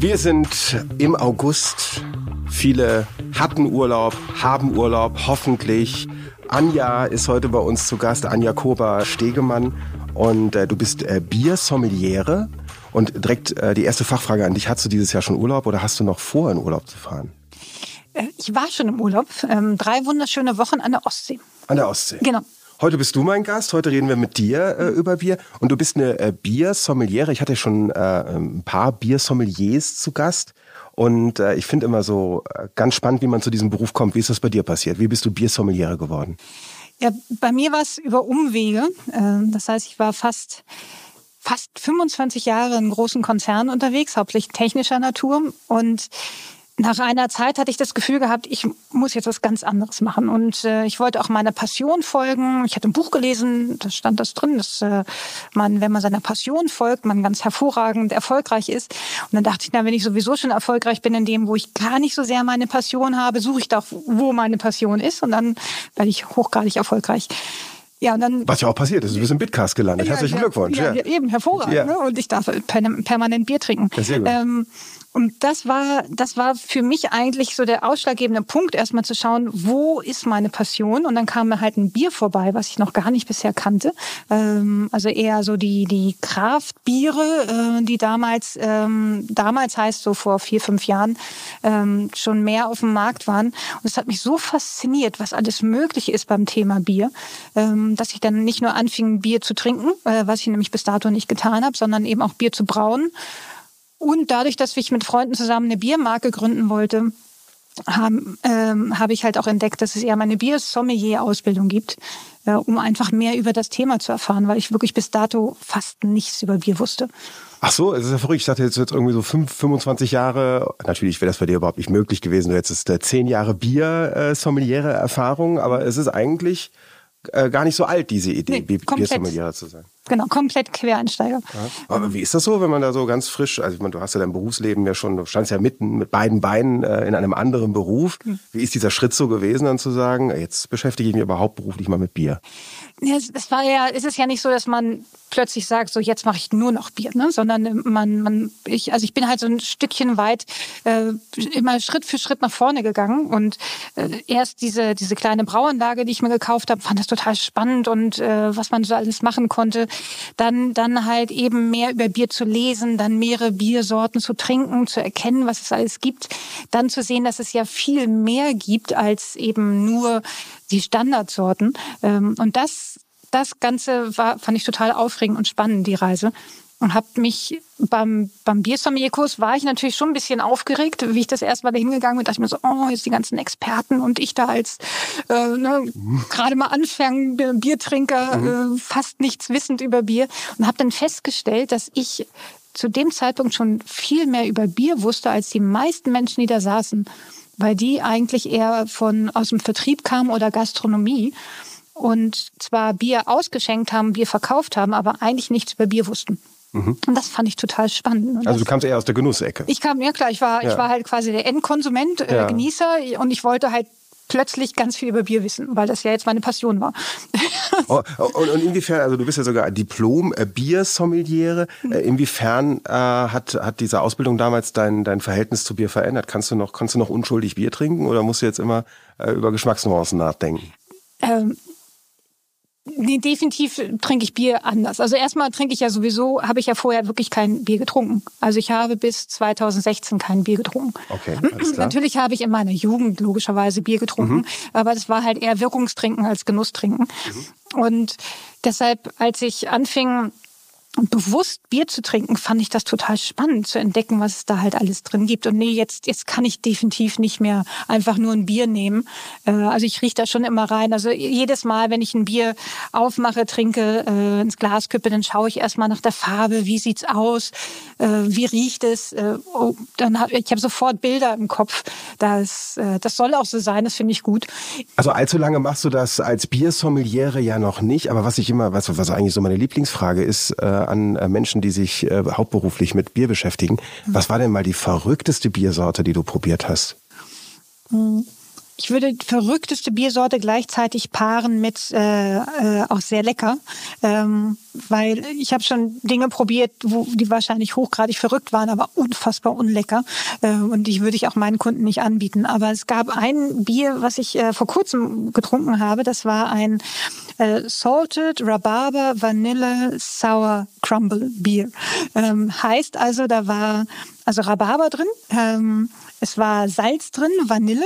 Wir sind im August. Viele hatten Urlaub, haben Urlaub, hoffentlich. Anja ist heute bei uns zu Gast, Anja Kober-Stegemann. Und äh, du bist äh, Biersommeliere. Und direkt äh, die erste Fachfrage an dich. Hast du dieses Jahr schon Urlaub oder hast du noch vor, in Urlaub zu fahren? Äh, ich war schon im Urlaub. Ähm, drei wunderschöne Wochen an der Ostsee. An der Ostsee? Genau. Heute bist du mein Gast, heute reden wir mit dir äh, über Bier und du bist eine äh, Biersommeliere. Ich hatte schon äh, ein paar Biersommeliers zu Gast und äh, ich finde immer so äh, ganz spannend, wie man zu diesem Beruf kommt. Wie ist das bei dir passiert? Wie bist du Biersommeliere geworden? Ja, bei mir war es über Umwege. Äh, das heißt, ich war fast fast 25 Jahre in großen Konzernen unterwegs, hauptsächlich technischer Natur und nach einer Zeit hatte ich das Gefühl gehabt, ich muss jetzt was ganz anderes machen. Und äh, ich wollte auch meiner Passion folgen. Ich hatte ein Buch gelesen, da stand das drin, dass äh, man, wenn man seiner Passion folgt, man ganz hervorragend erfolgreich ist. Und dann dachte ich, na, wenn ich sowieso schon erfolgreich bin in dem, wo ich gar nicht so sehr meine Passion habe, suche ich doch, wo meine Passion ist. Und dann werde ich hochgradig erfolgreich. Ja, und dann, Was ja auch passiert ist, du bist im Bitcast gelandet. Ja, Herzlichen Glückwunsch. Ja, ja, eben, hervorragend. Ne? Und ich darf permanent Bier trinken. Ja, sehr gut. Ähm, und das war, das war für mich eigentlich so der ausschlaggebende Punkt, erstmal zu schauen, wo ist meine Passion? Und dann kam mir halt ein Bier vorbei, was ich noch gar nicht bisher kannte. Ähm, also eher so die, die Kraftbiere, äh, die damals, ähm, damals heißt so vor vier, fünf Jahren, ähm, schon mehr auf dem Markt waren. Und es hat mich so fasziniert, was alles möglich ist beim Thema Bier, ähm, dass ich dann nicht nur anfing, Bier zu trinken, äh, was ich nämlich bis dato nicht getan habe, sondern eben auch Bier zu brauen und dadurch, dass ich mit Freunden zusammen eine Biermarke gründen wollte, ähm, habe ich halt auch entdeckt, dass es eher meine Bier-Sommelier-Ausbildung gibt, äh, um einfach mehr über das Thema zu erfahren, weil ich wirklich bis dato fast nichts über Bier wusste. Ach so, es ist ja verrückt. Ich dachte jetzt, jetzt irgendwie so fünf, 25 Jahre. Natürlich wäre das bei dir überhaupt nicht möglich gewesen. Du hättest äh, zehn Jahre Bier-Sommeliere Erfahrung, aber es ist eigentlich äh, gar nicht so alt, diese Idee, nee, Biersommelier zu sein. Genau, komplett Quereinsteiger. Ja. Aber wie ist das so, wenn man da so ganz frisch, also ich meine, du hast ja dein Berufsleben ja schon, du standst ja mitten mit beiden Beinen äh, in einem anderen Beruf. Hm. Wie ist dieser Schritt so gewesen, dann zu sagen, jetzt beschäftige ich mich überhaupt beruflich mal mit Bier? Ja, es war ja, es ist ja nicht so, dass man plötzlich sagt, so jetzt mache ich nur noch Bier, ne? sondern man, man, ich, also ich bin halt so ein Stückchen weit äh, immer Schritt für Schritt nach vorne gegangen und äh, erst diese diese kleine Brauanlage, die ich mir gekauft habe, fand das total spannend und äh, was man so alles machen konnte. Dann dann halt eben mehr über Bier zu lesen, dann mehrere Biersorten zu trinken, zu erkennen, was es alles gibt, dann zu sehen, dass es ja viel mehr gibt als eben nur die Standardsorten. Ähm, und das das Ganze war, fand ich total aufregend und spannend, die Reise. Und habe mich beim, beim Biersommelier-Kurs war ich natürlich schon ein bisschen aufgeregt, wie ich das erstmal da hingegangen bin. dachte ich mir so, oh, jetzt die ganzen Experten und ich da als äh, ne, mhm. gerade mal anfangen, Biertrinker, mhm. äh, fast nichts wissend über Bier. Und habe dann festgestellt, dass ich zu dem Zeitpunkt schon viel mehr über Bier wusste als die meisten Menschen, die da saßen, weil die eigentlich eher von aus dem Vertrieb kamen oder Gastronomie und zwar Bier ausgeschenkt haben, Bier verkauft haben, aber eigentlich nichts über Bier wussten. Mhm. Und das fand ich total spannend. Und also du kamst eher aus der Genussecke. Ich kam, ja klar, ich war, ja. ich war halt quasi der Endkonsument, äh, ja. Genießer und ich wollte halt plötzlich ganz viel über Bier wissen, weil das ja jetzt meine Passion war. oh, und, und, inwiefern, also du bist ja sogar Diplom-Biersommeliere, mhm. äh, inwiefern äh, hat, hat diese Ausbildung damals dein, dein Verhältnis zu Bier verändert? Kannst du noch, kannst du noch unschuldig Bier trinken oder musst du jetzt immer äh, über Geschmacksnuancen nachdenken? Ähm, Nee, definitiv trinke ich Bier anders. Also erstmal trinke ich ja sowieso, habe ich ja vorher wirklich kein Bier getrunken. Also ich habe bis 2016 kein Bier getrunken. Okay, alles klar. Natürlich habe ich in meiner Jugend logischerweise Bier getrunken, mhm. aber das war halt eher Wirkungstrinken als Genusstrinken. Mhm. Und deshalb, als ich anfing, bewusst Bier zu trinken, fand ich das total spannend zu entdecken, was es da halt alles drin gibt. Und nee, jetzt, jetzt kann ich definitiv nicht mehr einfach nur ein Bier nehmen. Äh, also ich rieche da schon immer rein. Also jedes Mal, wenn ich ein Bier aufmache, trinke, äh, ins Glas kippe, dann schaue ich erstmal nach der Farbe, wie sieht's aus, äh, wie riecht es. Oh, dann hab, ich habe sofort Bilder im Kopf. Das, das soll auch so sein, das finde ich gut. Also allzu lange machst du das als Biersommeliere ja noch nicht, aber was ich immer, was, was eigentlich so meine Lieblingsfrage ist, an äh, Menschen, die sich äh, hauptberuflich mit Bier beschäftigen. Mhm. Was war denn mal die verrückteste Biersorte, die du probiert hast? Mhm. Ich würde verrückteste Biersorte gleichzeitig paaren mit äh, äh, auch sehr lecker, ähm, weil ich habe schon Dinge probiert, wo die wahrscheinlich hochgradig verrückt waren, aber unfassbar unlecker äh, und die würde ich auch meinen Kunden nicht anbieten. Aber es gab ein Bier, was ich äh, vor kurzem getrunken habe. Das war ein äh, Salted Rhabarber Vanille Sour Crumble Bier. Ähm, heißt also, da war also Rhabarber drin. Ähm, es war Salz drin, Vanille.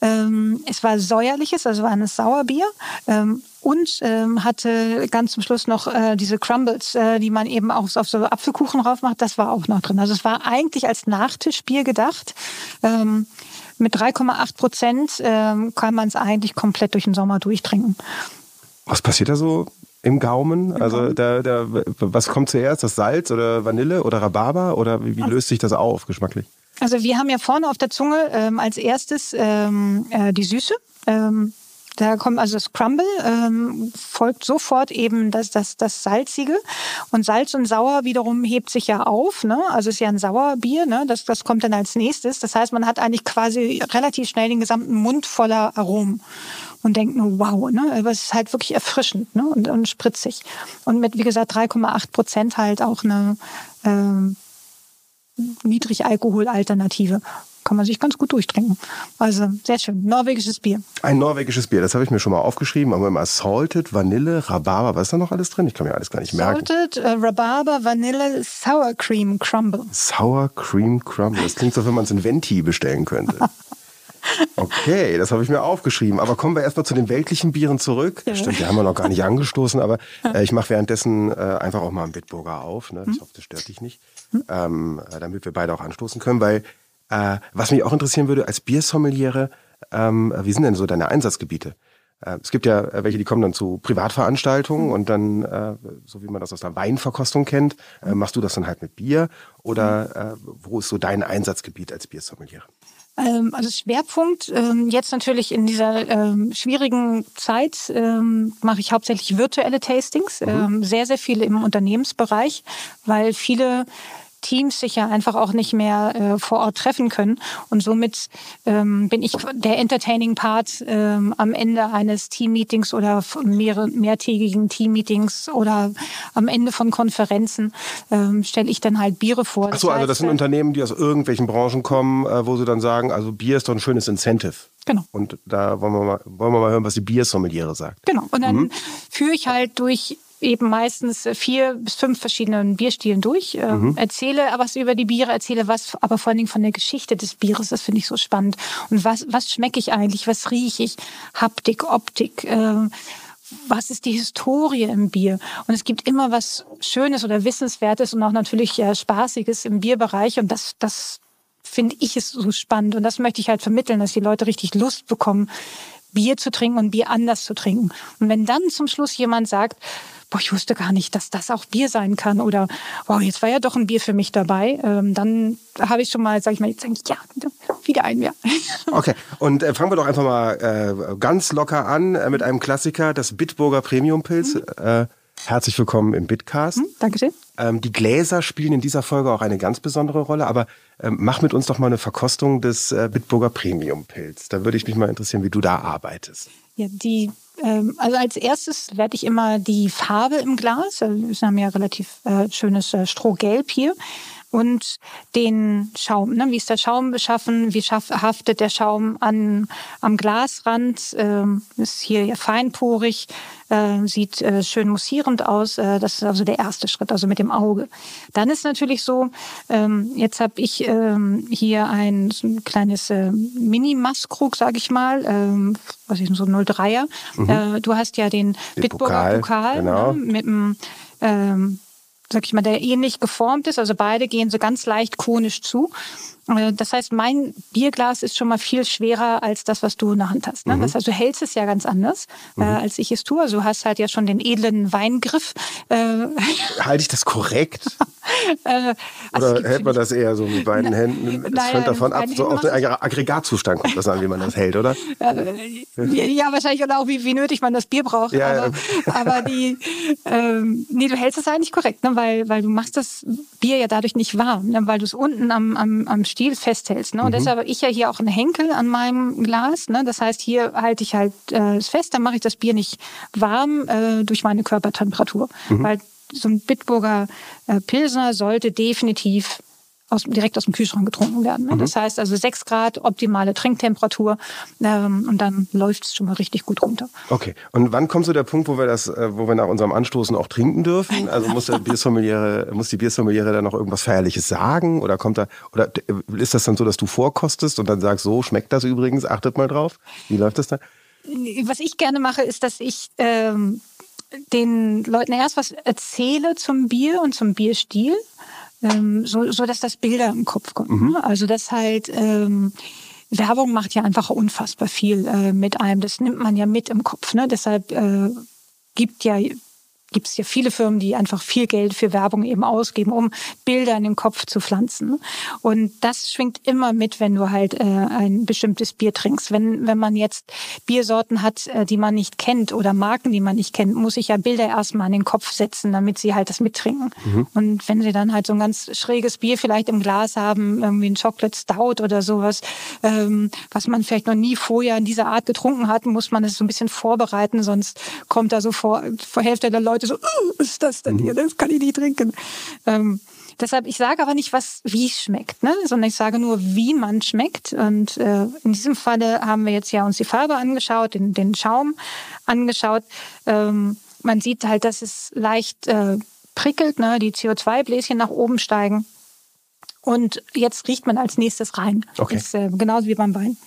Ähm, es war säuerliches, also war ein Sauerbier. Ähm, und ähm, hatte ganz zum Schluss noch äh, diese Crumbles, äh, die man eben auch auf so Apfelkuchen drauf macht. Das war auch noch drin. Also es war eigentlich als Nachtischbier gedacht. Ähm, mit 3,8 Prozent ähm, kann man es eigentlich komplett durch den Sommer durchtrinken. Was passiert da so im Gaumen? Also da, da, was kommt zuerst? Das Salz oder Vanille oder Rhabarber? Oder wie, wie löst sich das auf geschmacklich? Also wir haben ja vorne auf der Zunge ähm, als erstes ähm, äh, die Süße. Ähm, da kommt also das Crumble, ähm, folgt sofort eben das, das, das Salzige. Und Salz und Sauer wiederum hebt sich ja auf. Ne? Also ist ja ein Sauerbier, ne? das, das kommt dann als nächstes. Das heißt, man hat eigentlich quasi relativ schnell den gesamten Mund voller Aromen und denkt nur, wow, ne? aber es ist halt wirklich erfrischend ne? und, und spritzig. Und mit, wie gesagt, 3,8 Prozent halt auch eine... Ähm, Niedrigalkoholalternative. Kann man sich ganz gut durchtrinken. Also sehr schön. Norwegisches Bier. Ein norwegisches Bier, das habe ich mir schon mal aufgeschrieben. Aber immer Salted, Vanille, Rhabarber. Was ist da noch alles drin? Ich kann mir alles gar nicht merken. Salted, äh, Rhabarber, Vanille, Sour Cream Crumble. Sour Cream Crumble. Das klingt so, wenn man es in Venti bestellen könnte. Okay, das habe ich mir aufgeschrieben. Aber kommen wir erstmal zu den weltlichen Bieren zurück. Ja. Stimmt, die haben wir noch gar nicht angestoßen, aber äh, ich mache währenddessen äh, einfach auch mal einen Bitburger auf. Ne? Ich hm. hoffe, das stört dich nicht ähm, damit wir beide auch anstoßen können. Weil äh, was mich auch interessieren würde, als Biersommeliere, ähm, wie sind denn so deine Einsatzgebiete? Äh, es gibt ja welche, die kommen dann zu Privatveranstaltungen und dann, äh, so wie man das aus der Weinverkostung kennt, äh, machst du das dann halt mit Bier oder äh, wo ist so dein Einsatzgebiet als Biersommeliere? Ähm, also Schwerpunkt ähm, jetzt natürlich in dieser ähm, schwierigen Zeit mache ich hauptsächlich virtuelle Tastings, mhm. Sehr, sehr viele im Unternehmensbereich, weil viele Teams sich ja einfach auch nicht mehr äh, vor Ort treffen können. Und somit ähm, bin ich der entertaining Part ähm, am Ende eines Teammeetings oder mehrere, mehrtägigen Teammeetings oder am Ende von Konferenzen ähm, stelle ich dann halt Biere vor. Ach so, also das sind äh, Unternehmen, die aus irgendwelchen Branchen kommen, äh, wo sie dann sagen, also Bier ist doch ein schönes Incentive. Genau. Und da wollen wir mal, wollen wir mal hören, was die Biersommeliere sagt. Genau. Und dann mhm. führe ich halt durch eben meistens vier bis fünf verschiedenen Bierstilen durch, äh, mhm. erzähle was über die Biere, erzähle was, aber vor allen Dingen von der Geschichte des Bieres. Das finde ich so spannend. Und was, was schmecke ich eigentlich? Was rieche ich? Haptik, Optik. Äh, was ist die Historie im Bier? Und es gibt immer was Schönes oder Wissenswertes und auch natürlich äh, Spaßiges im Bierbereich. Und das, das finde ich ist so spannend. Und das möchte ich halt vermitteln, dass die Leute richtig Lust bekommen, Bier zu trinken und Bier anders zu trinken. Und wenn dann zum Schluss jemand sagt, boah, ich wusste gar nicht, dass das auch Bier sein kann oder wow, jetzt war ja doch ein Bier für mich dabei, ähm, dann habe ich schon mal, sage ich mal, jetzt denke ich, ja, wieder ein Bier. Okay, und äh, fangen wir doch einfach mal äh, ganz locker an äh, mit einem Klassiker, das Bitburger Premium Pilz. Mhm. Äh, herzlich willkommen im Bitcast. Mhm, Dankeschön. Ähm, die Gläser spielen in dieser Folge auch eine ganz besondere Rolle, aber ähm, mach mit uns doch mal eine Verkostung des äh, Bitburger Premium Pilz. Da würde ich mich mal interessieren, wie du da arbeitest. Ja, die also als erstes werde ich immer die Farbe im Glas, also wir haben ja relativ äh, schönes äh, Strohgelb hier, und den Schaum. Ne? Wie ist der Schaum beschaffen? Wie haftet der Schaum an, am Glasrand? Ähm, ist hier ja feinporig, äh, sieht äh, schön mussierend aus. Äh, das ist also der erste Schritt, also mit dem Auge. Dann ist natürlich so, ähm, jetzt habe ich ähm, hier ein, so ein kleines äh, Mini-Masskrug, sage ich mal, ähm, was ist so ein 03er. Mhm. Äh, du hast ja den, den Bitburger Pokal, Pokal genau. ne? mit dem ähm, sag ich mal, der ähnlich geformt ist. Also beide gehen so ganz leicht konisch zu. Äh, das heißt, mein Bierglas ist schon mal viel schwerer als das, was du in der Hand hast. Ne? Mhm. Das heißt, du hältst es ja ganz anders, äh, mhm. äh, als ich es tue. Also du hast halt ja schon den edlen Weingriff. Äh, Halte ich das korrekt? äh, also Oder hält man das eher so mit beiden na, Händen? Das hängt davon ab, so auf den Aggregatzustand kommt das an, wie man das hält, oder? ja, wahrscheinlich oder auch wie, wie nötig man das Bier braucht. Ja, aber, ja. aber die, ähm, nee, du hältst es eigentlich korrekt, ne? weil, weil du machst das Bier ja dadurch nicht warm, ne? weil du es unten am, am, am Stiel Stiel festhältst. Ne? Und mhm. deshalb habe ich ja hier auch einen Henkel an meinem Glas. Ne? Das heißt, hier halte ich halt äh, es fest, dann mache ich das Bier nicht warm äh, durch meine Körpertemperatur. Mhm. Weil so ein Bitburger äh, Pilsner sollte definitiv aus, direkt aus dem Kühlschrank getrunken werden. Ne? Mhm. Das heißt also 6 Grad, optimale Trinktemperatur ähm, und dann läuft es schon mal richtig gut runter. Okay. Und wann kommt so der Punkt, wo wir das, äh, wo wir nach unserem Anstoßen auch trinken dürfen? Also muss der Biersommeliere, muss die Biersommeliere da noch irgendwas Feierliches sagen? Oder kommt da, oder ist das dann so, dass du vorkostest und dann sagst, so schmeckt das übrigens, achtet mal drauf? Wie läuft das dann? Was ich gerne mache, ist, dass ich ähm, den Leuten erst was erzähle zum Bier und zum Bierstil ähm, so, so dass das Bilder im Kopf kommen. Mhm. Also das halt ähm, Werbung macht ja einfach unfassbar viel äh, mit einem. Das nimmt man ja mit im Kopf. Ne? Deshalb äh, gibt ja gibt es ja viele Firmen, die einfach viel Geld für Werbung eben ausgeben, um Bilder in den Kopf zu pflanzen. Und das schwingt immer mit, wenn du halt äh, ein bestimmtes Bier trinkst. Wenn, wenn man jetzt Biersorten hat, äh, die man nicht kennt oder Marken, die man nicht kennt, muss ich ja Bilder erstmal in den Kopf setzen, damit sie halt das mittrinken. Mhm. Und wenn sie dann halt so ein ganz schräges Bier vielleicht im Glas haben, irgendwie ein Chocolate Stout oder sowas, ähm, was man vielleicht noch nie vorher in dieser Art getrunken hat, muss man es so ein bisschen vorbereiten, sonst kommt da so vor, vor Hälfte der Leute Leute so, oh, was ist das denn hier? Das kann ich nicht trinken. Ähm, deshalb, ich sage aber nicht, was wie es schmeckt, ne? sondern ich sage nur, wie man schmeckt. Und äh, in diesem Falle haben wir jetzt ja uns die Farbe angeschaut, den, den Schaum angeschaut. Ähm, man sieht halt, dass es leicht äh, prickelt, ne? die CO2-Bläschen nach oben steigen. Und jetzt riecht man als nächstes rein. Okay. Ist äh, genauso wie beim Wein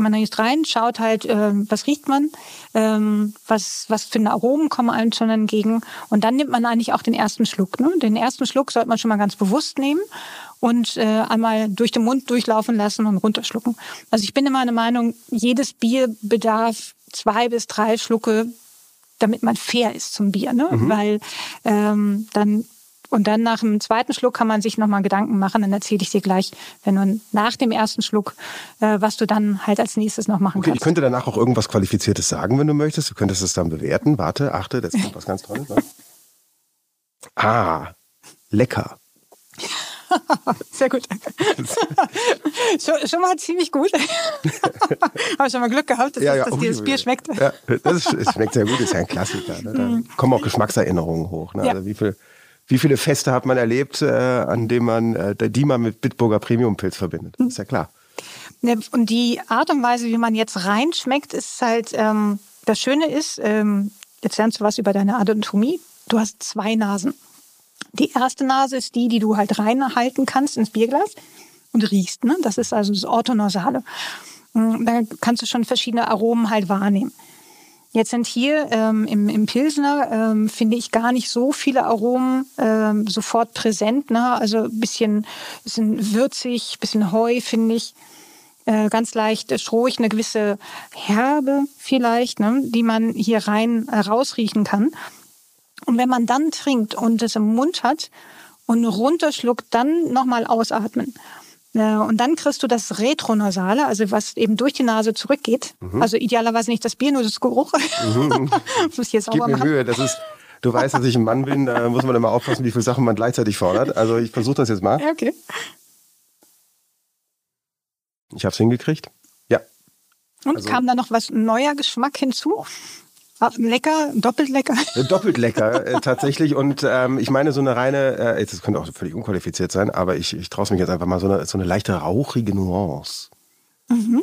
man riecht rein, schaut halt, äh, was riecht man, ähm, was, was für Aromen kommen einem schon entgegen. Und dann nimmt man eigentlich auch den ersten Schluck. Ne? Den ersten Schluck sollte man schon mal ganz bewusst nehmen und äh, einmal durch den Mund durchlaufen lassen und runterschlucken. Also ich bin immer der Meinung, jedes Bier bedarf zwei bis drei Schlucke, damit man fair ist zum Bier. Ne? Mhm. Weil ähm, dann und dann nach dem zweiten Schluck kann man sich nochmal Gedanken machen. Dann erzähle ich dir gleich, wenn du nach dem ersten Schluck, äh, was du dann halt als nächstes noch machen okay, kannst. Ich könnte danach auch irgendwas Qualifiziertes sagen, wenn du möchtest. Du könntest es dann bewerten. Warte, achte, das kommt was ganz Tolles. Ne? Ah, lecker. Sehr gut. schon, schon, mal ziemlich gut. Habe schon mal Glück gehabt, dass, ja, ja, dass dir das Bier schmeckt. Ja, das, ist, es schmeckt sehr gut, ist ja ein Klassiker. Ne? Da kommen auch Geschmackserinnerungen hoch. Ne? Also wie viel wie viele Feste hat man erlebt, äh, an denen man, äh, die man mit Bitburger Premium-Pilz verbindet? Ist ja klar. Und die Art und Weise, wie man jetzt reinschmeckt, ist halt, ähm, das Schöne ist, ähm, jetzt lernst du was über deine Anatomie. Du hast zwei Nasen. Die erste Nase ist die, die du halt reinhalten kannst ins Bierglas und riechst. Ne? Das ist also das Orthonorsale. Da kannst du schon verschiedene Aromen halt wahrnehmen. Jetzt sind hier ähm, im, im Pilsner, ähm, finde ich, gar nicht so viele Aromen ähm, sofort präsent. Ne? Also ein bisschen, bisschen würzig, bisschen Heu, finde ich. Äh, ganz leicht strohig, eine gewisse Herbe vielleicht, ne? die man hier rein äh, rausriechen kann. Und wenn man dann trinkt und es im Mund hat und runterschluckt, dann nochmal ausatmen. Äh, und dann kriegst du das Retronasale, also was eben durch die Nase zurückgeht. Mhm. Also idealerweise nicht das Bier, nur das Geruch. Mhm. muss ich jetzt Gib mir machen. Mühe, das ist, du weißt, dass ich ein Mann bin, da muss man immer aufpassen, wie viele Sachen man gleichzeitig fordert. Also ich versuche das jetzt mal. Okay. Ich habe es hingekriegt. Ja. Und also, kam da noch was neuer Geschmack hinzu? Lecker, doppelt lecker. Äh, doppelt lecker, äh, tatsächlich. Und ähm, ich meine, so eine reine, äh, das könnte auch völlig unqualifiziert sein, aber ich, ich traue es mich jetzt einfach mal, so eine, so eine leichte rauchige Nuance. Mhm.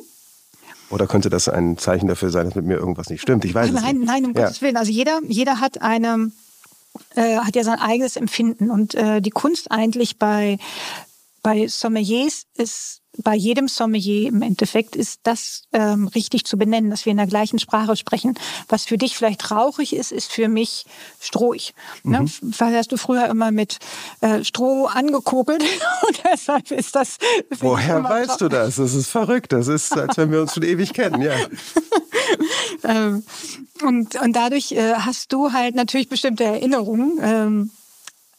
Oder könnte das ein Zeichen dafür sein, dass mit mir irgendwas nicht stimmt? Ich weiß nein, es nicht. Nein, um ja. Gottes Willen. Also jeder, jeder hat eine, äh, hat ja sein eigenes Empfinden. Und äh, die Kunst eigentlich bei, bei Sommeliers ist bei jedem Sommelier im Endeffekt ist das ähm, richtig zu benennen, dass wir in der gleichen Sprache sprechen. Was für dich vielleicht rauchig ist, ist für mich strohig. Ne? Mhm. Weil hast du früher immer mit äh, Stroh angekokelt und deshalb ist das. Woher weißt du das? Das ist verrückt. Das ist, als wenn wir uns schon ewig kennen, ja. ähm, und, und dadurch äh, hast du halt natürlich bestimmte Erinnerungen. Ähm,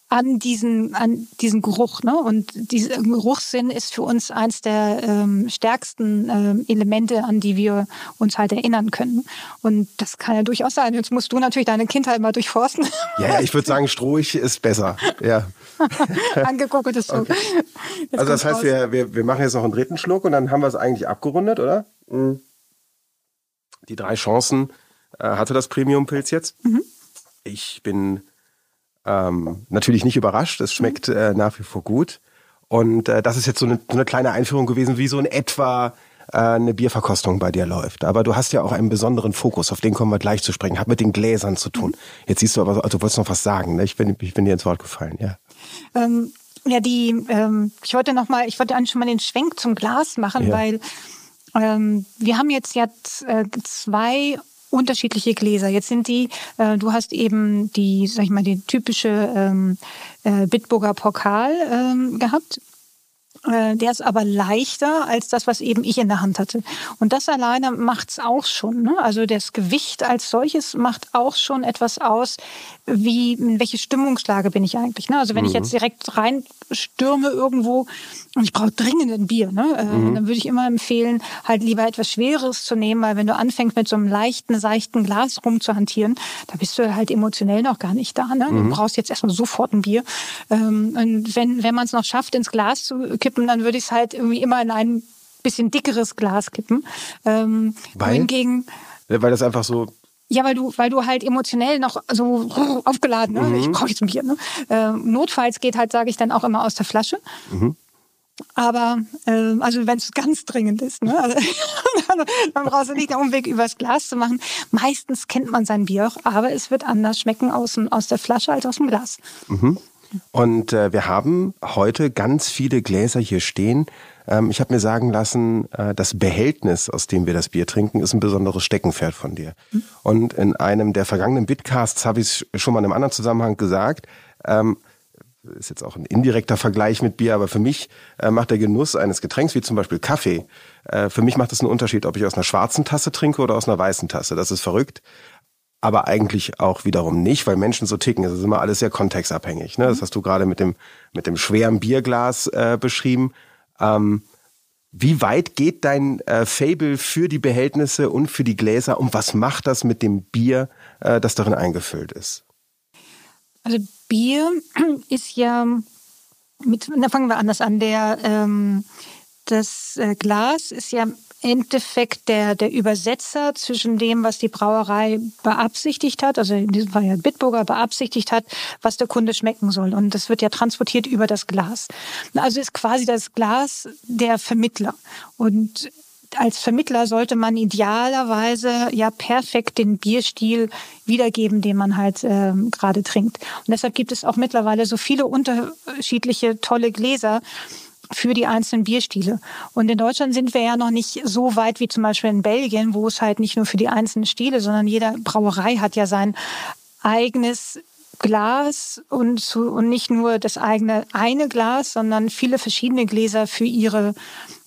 an diesen, an diesen Geruch. Ne? Und dieser Geruchssinn ist für uns eins der ähm, stärksten ähm, Elemente, an die wir uns halt erinnern können. Und das kann ja durchaus sein. Jetzt musst du natürlich deine Kindheit mal durchforsten. Ja, ja ich würde sagen, strohig ist besser. Ja. Angeguckt ist so. Okay. Also das heißt, wir, wir, wir machen jetzt noch einen dritten Schluck und dann haben wir es eigentlich abgerundet, oder? Mhm. Die drei Chancen äh, hatte das Premium-Pilz jetzt. Mhm. Ich bin ähm, natürlich nicht überrascht. Es schmeckt äh, nach wie vor gut. Und äh, das ist jetzt so eine, so eine kleine Einführung gewesen, wie so in etwa äh, eine Bierverkostung bei dir läuft. Aber du hast ja auch einen besonderen Fokus, auf den kommen wir gleich zu sprechen, hat mit den Gläsern zu tun. Jetzt siehst du aber, also du wolltest noch was sagen, ne? ich, bin, ich bin dir ins Wort gefallen, ja. Ähm, ja, die, ähm, ich wollte noch mal, ich wollte eigentlich schon mal den Schwenk zum Glas machen, ja. weil ähm, wir haben jetzt ja äh, zwei unterschiedliche Gläser. Jetzt sind die, äh, du hast eben die, sag ich mal, die typische ähm, äh, Bitburger Pokal ähm, gehabt. Äh, der ist aber leichter als das, was eben ich in der Hand hatte. Und das alleine macht's auch schon. Ne? Also das Gewicht als solches macht auch schon etwas aus, wie in welche Stimmungslage bin ich eigentlich. Ne? Also wenn mhm. ich jetzt direkt reinstürme irgendwo und ich brauche dringend ein Bier, ne? Äh, mhm. dann würde ich immer empfehlen, halt lieber etwas Schweres zu nehmen, weil wenn du anfängst mit so einem leichten, seichten Glas rumzuhantieren, da bist du halt emotionell noch gar nicht da. Ne? Mhm. Du brauchst jetzt erstmal sofort ein Bier. Ähm, und wenn, wenn man es noch schafft, ins Glas zu kippen, dann würde ich es halt irgendwie immer in ein bisschen dickeres Glas kippen. Ähm, weil? Hingegen, weil das einfach so ja, weil du, weil du halt emotionell noch so aufgeladen, ne? Mhm. ich brauche jetzt ein Bier. Ne? Äh, notfalls geht halt, sage ich dann auch immer aus der Flasche. Mhm. Aber äh, also wenn es ganz dringend ist, ne? also, dann brauchst du nicht den Umweg übers Glas zu machen. Meistens kennt man sein Bier auch, aber es wird anders schmecken aus, aus der Flasche als aus dem Glas. Mhm. Und äh, wir haben heute ganz viele Gläser hier stehen. Ähm, ich habe mir sagen lassen, äh, das Behältnis, aus dem wir das Bier trinken, ist ein besonderes Steckenpferd von dir. Mhm. Und in einem der vergangenen Bitcasts habe ich es schon mal in einem anderen Zusammenhang gesagt. Ähm, ist jetzt auch ein indirekter Vergleich mit Bier, aber für mich äh, macht der Genuss eines Getränks, wie zum Beispiel Kaffee, äh, für mich macht es einen Unterschied, ob ich aus einer schwarzen Tasse trinke oder aus einer weißen Tasse. Das ist verrückt aber eigentlich auch wiederum nicht, weil Menschen so ticken. Es ist immer alles sehr kontextabhängig. Ne? Das mhm. hast du gerade mit dem, mit dem schweren Bierglas äh, beschrieben. Ähm, wie weit geht dein äh, Fable für die Behältnisse und für die Gläser und was macht das mit dem Bier, äh, das darin eingefüllt ist? Also Bier ist ja mit, da fangen wir anders an. Der ähm, das äh, Glas ist ja Endeffekt der, der Übersetzer zwischen dem, was die Brauerei beabsichtigt hat, also in diesem Fall ja Bitburger beabsichtigt hat, was der Kunde schmecken soll. Und das wird ja transportiert über das Glas. Also ist quasi das Glas der Vermittler. Und als Vermittler sollte man idealerweise ja perfekt den Bierstil wiedergeben, den man halt äh, gerade trinkt. Und deshalb gibt es auch mittlerweile so viele unterschiedliche tolle Gläser, für die einzelnen Bierstile. Und in Deutschland sind wir ja noch nicht so weit wie zum Beispiel in Belgien, wo es halt nicht nur für die einzelnen Stile, sondern jede Brauerei hat ja sein eigenes Glas und, zu, und nicht nur das eigene eine Glas, sondern viele verschiedene Gläser für ihre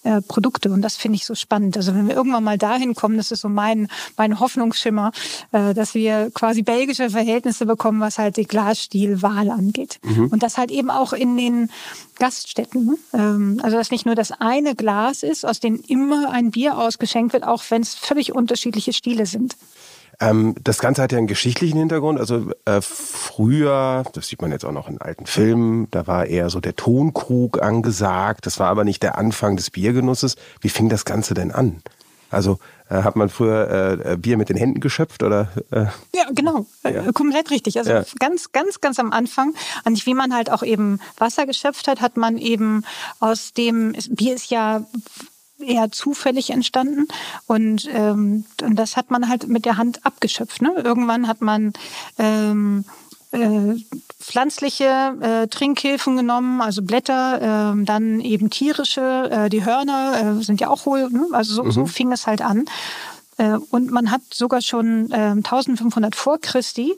äh, Produkte. Und das finde ich so spannend. Also wenn wir irgendwann mal dahin kommen, das ist so mein, mein Hoffnungsschimmer, äh, dass wir quasi belgische Verhältnisse bekommen, was halt die Glasstilwahl angeht. Mhm. Und das halt eben auch in den Gaststätten. Ne? Ähm, also dass nicht nur das eine Glas ist, aus dem immer ein Bier ausgeschenkt wird, auch wenn es völlig unterschiedliche Stile sind. Ähm, das Ganze hat ja einen geschichtlichen Hintergrund. Also äh, früher, das sieht man jetzt auch noch in alten Filmen, da war eher so der Tonkrug angesagt. Das war aber nicht der Anfang des Biergenusses. Wie fing das Ganze denn an? Also äh, hat man früher äh, Bier mit den Händen geschöpft oder? Äh? Ja, genau, äh, ja. komplett richtig. Also ja. ganz, ganz, ganz am Anfang, und wie man halt auch eben Wasser geschöpft hat, hat man eben aus dem Bier ist ja eher zufällig entstanden. Und, ähm, und das hat man halt mit der Hand abgeschöpft. Ne? Irgendwann hat man ähm, äh, pflanzliche äh, Trinkhilfen genommen, also Blätter, äh, dann eben tierische, äh, die Hörner äh, sind ja auch hohl, ne? also so, mhm. so fing es halt an. Äh, und man hat sogar schon äh, 1500 vor Christi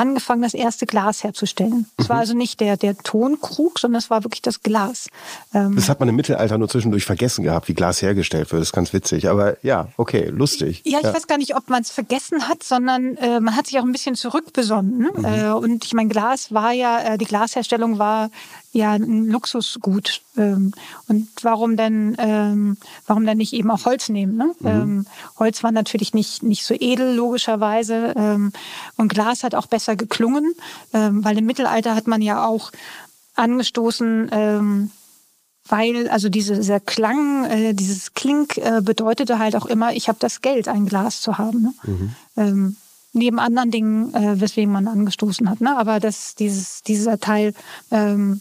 angefangen, das erste Glas herzustellen. Es mhm. war also nicht der, der Tonkrug, sondern es war wirklich das Glas. Ähm, das hat man im Mittelalter nur zwischendurch vergessen gehabt, wie Glas hergestellt wird. Das ist ganz witzig. Aber ja, okay, lustig. Ja, ich ja. weiß gar nicht, ob man es vergessen hat, sondern äh, man hat sich auch ein bisschen zurückbesonnen. Ne? Mhm. Äh, und ich meine, Glas war ja, äh, die Glasherstellung war ja ein Luxusgut. Ähm, und warum denn, ähm, warum denn nicht eben auch Holz nehmen? Ne? Mhm. Ähm, Holz war natürlich nicht, nicht so edel, logischerweise. Ähm, und Glas hat auch besser geklungen, ähm, weil im Mittelalter hat man ja auch angestoßen, ähm, weil also diese, dieser Klang, äh, dieses Klink äh, bedeutete halt auch immer, ich habe das Geld, ein Glas zu haben. Ne? Mhm. Ähm, neben anderen Dingen, äh, weswegen man angestoßen hat. Ne? Aber das, dieses, dieser Teil ähm,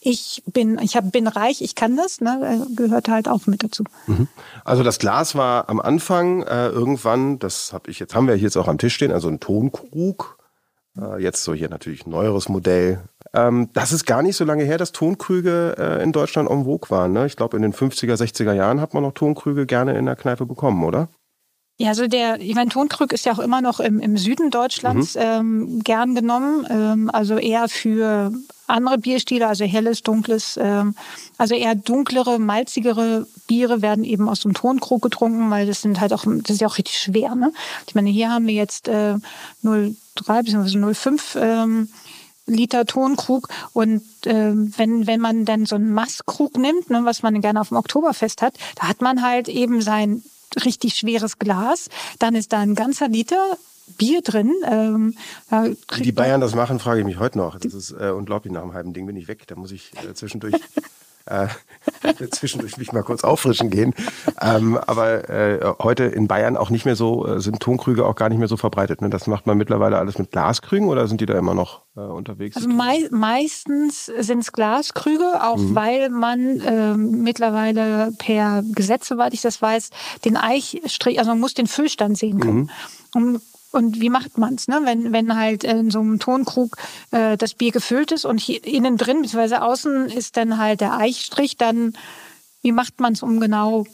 ich bin, ich hab, bin reich, ich kann das, ne, gehört halt auch mit dazu. Mhm. Also das Glas war am Anfang äh, irgendwann, das habe ich jetzt, haben wir jetzt auch am Tisch stehen, also ein Tonkrug. Äh, jetzt so hier natürlich ein neueres Modell. Ähm, das ist gar nicht so lange her, dass Tonkrüge äh, in Deutschland en vogue waren. Ne? Ich glaube, in den 50er, 60er Jahren hat man noch Tonkrüge gerne in der Kneipe bekommen, oder? Ja, also der, ich meine, Tonkrug ist ja auch immer noch im, im Süden Deutschlands mhm. ähm, gern genommen. Ähm, also eher für andere Bierstile, also helles, dunkles, ähm, also eher dunklere, malzigere Biere werden eben aus dem Tonkrug getrunken, weil das sind halt auch, das ist ja auch richtig schwer. Ne? Ich meine, hier haben wir jetzt äh, 0,3 bzw. 0,5 ähm, Liter Tonkrug und äh, wenn wenn man dann so einen Masskrug nimmt, ne, was man gerne auf dem Oktoberfest hat, da hat man halt eben sein richtig schweres Glas. Dann ist da ein ganzer Liter Bier drin. Ähm, Wie die Bayern das machen, frage ich mich heute noch. Das ist äh, unglaublich. Nach einem halben Ding bin ich weg. Da muss ich äh, zwischendurch äh, zwischendurch mich mal kurz auffrischen gehen. Ähm, aber äh, heute in Bayern auch nicht mehr so, äh, sind Tonkrüge auch gar nicht mehr so verbreitet. Ne? Das macht man mittlerweile alles mit Glaskrügen oder sind die da immer noch äh, unterwegs? Also mei meistens sind es Glaskrüge, auch mhm. weil man äh, mittlerweile per Gesetz, soweit ich das weiß, den Eichstrich, also man muss den Füllstand sehen können. Mhm. Um und wie macht man's, ne? wenn, wenn halt in so einem Tonkrug äh, das Bier gefüllt ist und hier, innen drin bzw. außen ist dann halt der Eichstrich, dann wie macht man's, um genau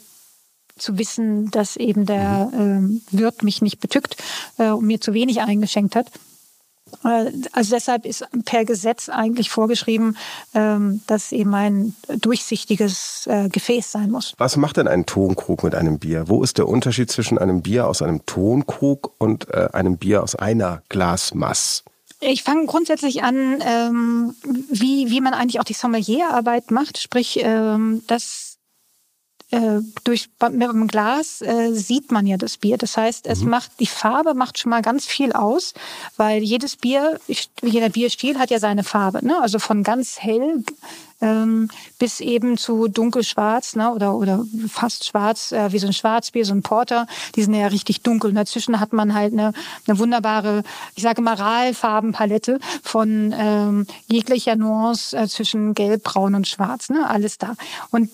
zu wissen, dass eben der äh, Wirt mich nicht betückt äh, und mir zu wenig eingeschenkt hat. Äh, also deshalb ist per Gesetz eigentlich vorgeschrieben, ähm, dass eben ein durchsichtiges äh, Gefäß sein muss. Was macht denn ein Tonkrug mit einem Bier? Wo ist der Unterschied zwischen einem Bier aus einem Tonkrug und äh, einem Bier aus einer Glasmass? Ich fange grundsätzlich an, ähm, wie, wie man eigentlich auch die Sommelierarbeit macht, sprich, ähm, dass äh, durch mit dem Glas äh, sieht man ja das Bier. Das heißt, es mhm. macht die Farbe macht schon mal ganz viel aus, weil jedes Bier, jeder Bierstil hat ja seine Farbe. Ne? Also von ganz hell ähm, bis eben zu dunkelschwarz ne? oder oder fast schwarz äh, wie so ein Schwarzbier, so ein Porter. Die sind ja richtig dunkel. Und dazwischen hat man halt eine, eine wunderbare, ich sage mal Ralfarbenpalette von ähm, jeglicher Nuance äh, zwischen Gelb, Braun und Schwarz. Ne? Alles da. Und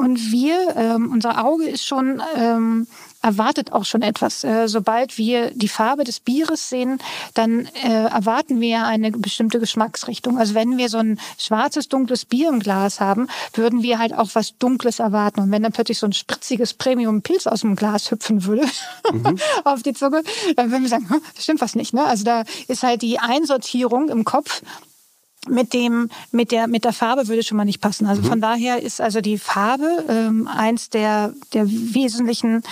und wir, ähm, unser Auge ist schon, ähm, erwartet auch schon etwas. Äh, sobald wir die Farbe des Bieres sehen, dann äh, erwarten wir eine bestimmte Geschmacksrichtung. Also wenn wir so ein schwarzes, dunkles Bier im Glas haben, würden wir halt auch was Dunkles erwarten. Und wenn dann plötzlich so ein spritziges Premium-Pilz aus dem Glas hüpfen würde mhm. auf die Zunge, dann würden wir sagen, hm, das stimmt was nicht. Ne? Also da ist halt die Einsortierung im Kopf mit dem mit der mit der Farbe würde schon mal nicht passen. Also mhm. von daher ist also die Farbe ähm, eins der der wesentlichen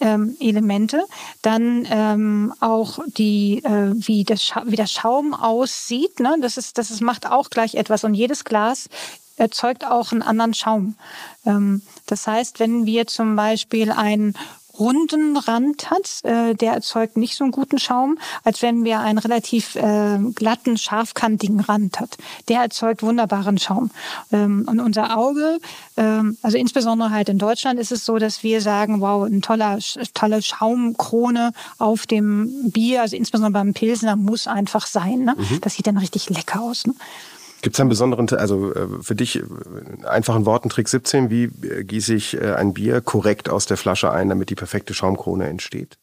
ähm, Elemente. Dann ähm, auch die äh, wie das wie der Schaum aussieht. Ne? Das ist das ist, macht auch gleich etwas und jedes Glas erzeugt auch einen anderen Schaum. Ähm, das heißt, wenn wir zum Beispiel ein runden Rand hat, äh, der erzeugt nicht so einen guten Schaum, als wenn wir einen relativ äh, glatten, scharfkantigen Rand hat. Der erzeugt wunderbaren Schaum. Ähm, und unser Auge, ähm, also insbesondere halt in Deutschland ist es so, dass wir sagen, wow, ein toller, tolle Schaumkrone auf dem Bier, also insbesondere beim Pilsner, muss einfach sein. Ne? Mhm. Das sieht dann richtig lecker aus. Ne? Gibt es einen besonderen, also äh, für dich äh, einfachen Worten Trick 17, wie äh, gieße ich ein Bier korrekt aus der Flasche ein, damit die perfekte Schaumkrone entsteht?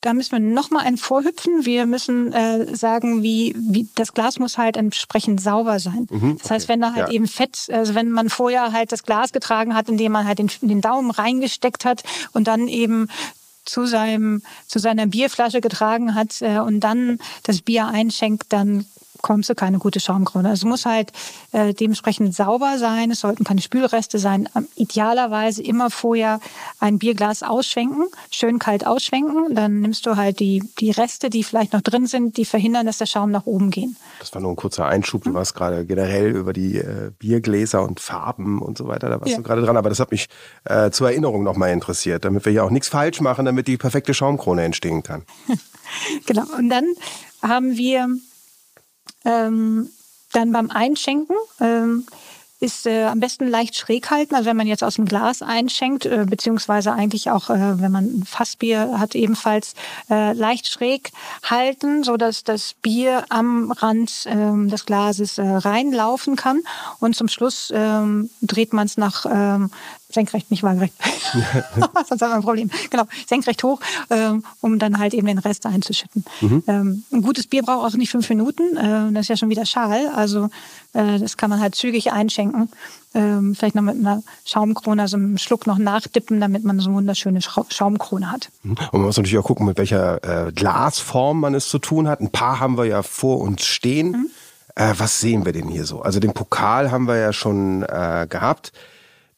Da müssen wir noch mal ein vorhüpfen. Wir müssen äh, sagen, wie, wie das Glas muss halt entsprechend sauber sein. Mhm, das heißt, wenn da halt ja. eben Fett, also wenn man vorher halt das Glas getragen hat, indem man halt den, den Daumen reingesteckt hat und dann eben zu seinem zu seiner Bierflasche getragen hat äh, und dann das Bier einschenkt, dann bekommst du keine gute Schaumkrone. Also es muss halt äh, dementsprechend sauber sein, es sollten keine Spülreste sein. Idealerweise immer vorher ein Bierglas ausschwenken, schön kalt ausschwenken. Dann nimmst du halt die, die Reste, die vielleicht noch drin sind, die verhindern, dass der Schaum nach oben geht. Das war nur ein kurzer Einschub. Du mhm. warst gerade generell über die äh, Biergläser und Farben und so weiter. Da warst ja. du gerade dran. Aber das hat mich äh, zur Erinnerung nochmal interessiert, damit wir hier auch nichts falsch machen, damit die perfekte Schaumkrone entstehen kann. genau. Und dann haben wir ähm, dann beim Einschenken ähm, ist äh, am besten leicht schräg halten. Also wenn man jetzt aus dem Glas einschenkt, äh, beziehungsweise eigentlich auch, äh, wenn man ein Fassbier hat, ebenfalls äh, leicht schräg halten, so dass das Bier am Rand äh, des Glases äh, reinlaufen kann. Und zum Schluss äh, dreht man es nach äh, senkrecht, nicht waagerecht. Sonst haben wir ein Problem. Genau, senkrecht hoch, ähm, um dann halt eben den Rest einzuschütten. Mhm. Ähm, ein gutes Bier braucht auch nicht fünf Minuten. Äh, das ist ja schon wieder schal. Also äh, das kann man halt zügig einschenken. Ähm, vielleicht noch mit einer Schaumkrone, also einem Schluck noch nachdippen, damit man so eine wunderschöne Schaumkrone hat. Mhm. Und man muss natürlich auch gucken, mit welcher äh, Glasform man es zu tun hat. Ein paar haben wir ja vor uns stehen. Mhm. Äh, was sehen wir denn hier so? Also den Pokal haben wir ja schon äh, gehabt.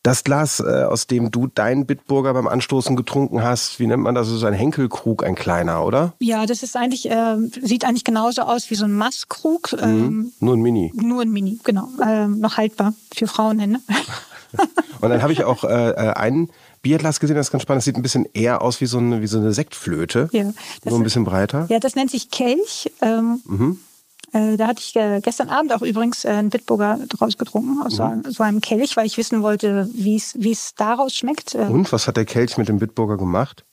Das Glas, äh, aus dem du deinen Bitburger beim Anstoßen getrunken hast, wie nennt man das? Das ist ein Henkelkrug, ein kleiner, oder? Ja, das ist eigentlich, äh, sieht eigentlich genauso aus wie so ein Masskrug. Mhm. Ähm, nur ein Mini. Nur ein Mini, genau. Ähm, noch haltbar für Frauenhände. Und dann habe ich auch äh, äh, einen Bierglas gesehen, das ist ganz spannend. Das sieht ein bisschen eher aus wie so eine, wie so eine Sektflöte. Ja. Nur ein bisschen breiter. Ja, das nennt sich Kelch. Ähm, mhm. Äh, da hatte ich äh, gestern Abend auch übrigens äh, einen Bitburger draus getrunken, aus mhm. so einem Kelch, weil ich wissen wollte, wie es daraus schmeckt. Und was hat der Kelch mit dem Bitburger gemacht?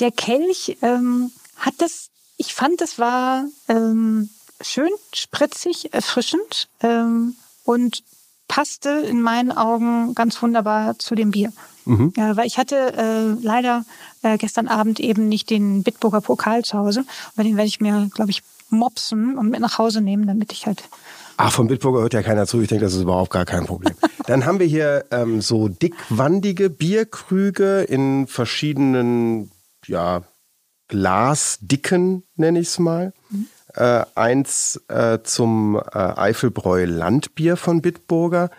Der Kelch ähm, hat das, ich fand, das war ähm, schön spritzig, erfrischend ähm, und passte in meinen Augen ganz wunderbar zu dem Bier. Mhm. Ja, weil ich hatte äh, leider äh, gestern Abend eben nicht den Bitburger Pokal zu Hause. Bei den werde ich mir, glaube ich, mopsen und mit nach Hause nehmen, damit ich halt. Ach, von Bitburger hört ja keiner zu. Ich denke, das ist überhaupt gar kein Problem. Dann haben wir hier ähm, so dickwandige Bierkrüge in verschiedenen, ja, Glasdicken, nenne ich es mal. Mhm. Äh, eins äh, zum äh, Eifelbräu Landbier von Bitburger.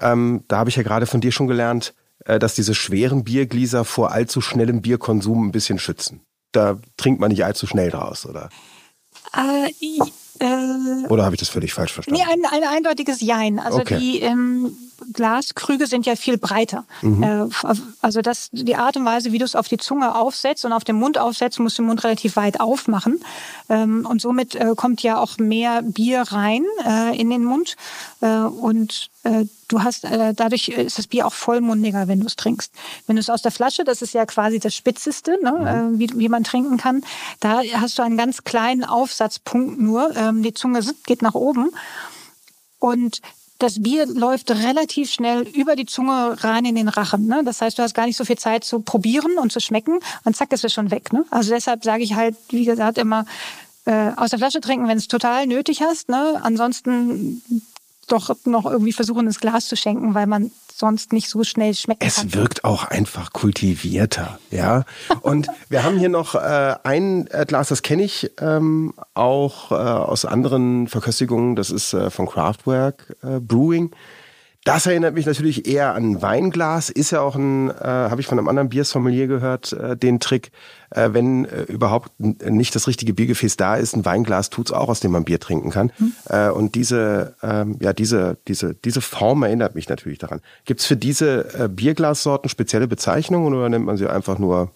Ähm, da habe ich ja gerade von dir schon gelernt, äh, dass diese schweren Biergläser vor allzu schnellem Bierkonsum ein bisschen schützen. Da trinkt man nicht allzu schnell draus, oder? Äh, äh, Oder habe ich das völlig falsch verstanden? Nee, ein, ein eindeutiges Jein. Also okay. die ähm, Glaskrüge sind ja viel breiter. Mhm. Äh, also das, die Art und Weise, wie du es auf die Zunge aufsetzt und auf den Mund aufsetzt, musst du den Mund relativ weit aufmachen. Ähm, und somit äh, kommt ja auch mehr Bier rein äh, in den Mund. Und du hast dadurch ist das Bier auch vollmundiger, wenn du es trinkst. Wenn du es aus der Flasche, das ist ja quasi das Spitzeste, ne, mhm. wie, wie man trinken kann, da hast du einen ganz kleinen Aufsatzpunkt nur. Ähm, die Zunge geht nach oben. Und das Bier läuft relativ schnell über die Zunge rein in den Rachen. Ne? Das heißt, du hast gar nicht so viel Zeit zu probieren und zu schmecken und zack ist es schon weg. Ne? Also deshalb sage ich halt, wie gesagt, immer äh, aus der Flasche trinken, wenn es total nötig hast. Ne? Ansonsten doch noch irgendwie versuchen, ins Glas zu schenken, weil man sonst nicht so schnell schmecken es kann. Es wirkt auch einfach kultivierter, ja. Und wir haben hier noch äh, ein äh, Glas, das kenne ich ähm, auch äh, aus anderen Verköstigungen. Das ist äh, von Kraftwerk äh, Brewing. Das erinnert mich natürlich eher an Weinglas. Ist ja auch ein, äh, habe ich von einem anderen Biersommelier gehört, äh, den Trick, äh, wenn äh, überhaupt nicht das richtige Biergefäß da ist, ein Weinglas tut's auch, aus dem man Bier trinken kann. Mhm. Äh, und diese, ähm, ja, diese, diese, diese Form erinnert mich natürlich daran. Gibt's für diese äh, Bierglassorten spezielle Bezeichnungen oder nennt man sie einfach nur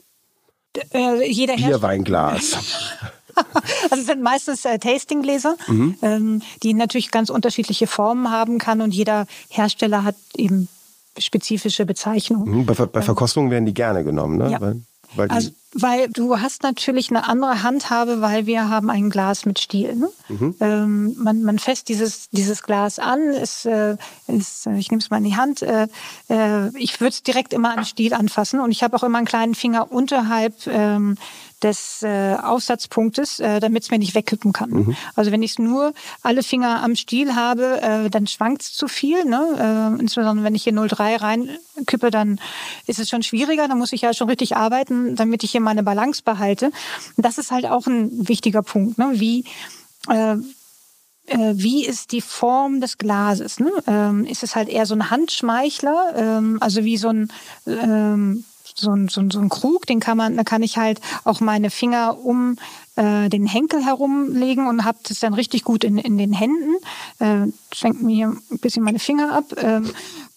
äh, jeder Bierweinglas? also es sind meistens äh, Tastinggläser, mhm. ähm, die natürlich ganz unterschiedliche Formen haben kann und jeder Hersteller hat eben spezifische Bezeichnungen. Mhm, bei, bei Verkostungen werden die gerne genommen, ne? Ja. Weil, weil also weil du hast natürlich eine andere Handhabe, weil wir haben ein Glas mit Stiel. Ne? Mhm. Ähm, man, man fässt dieses, dieses Glas an, es, äh, es, ich nehme es mal in die Hand, äh, äh, ich würde es direkt immer an den Stiel anfassen und ich habe auch immer einen kleinen Finger unterhalb ähm, des äh, Aufsatzpunktes, äh, damit es mir nicht wegkippen kann. Mhm. Also wenn ich nur alle Finger am Stiel habe, äh, dann schwankt es zu viel. Ne? Äh, insbesondere wenn ich hier 0,3 reinkippe, dann ist es schon schwieriger. Dann muss ich ja schon richtig arbeiten, damit ich hier meine Balance behalte. Das ist halt auch ein wichtiger Punkt. Ne? Wie äh, äh, wie ist die Form des Glases? Ne? Ähm, ist es halt eher so ein Handschmeichler, ähm, also wie so ein ähm, so ein, so, ein, so ein Krug, den kann man, da kann ich halt auch meine Finger um äh, den Henkel herumlegen und habe das dann richtig gut in, in den Händen. Äh, schenkt mir hier ein bisschen meine Finger ab.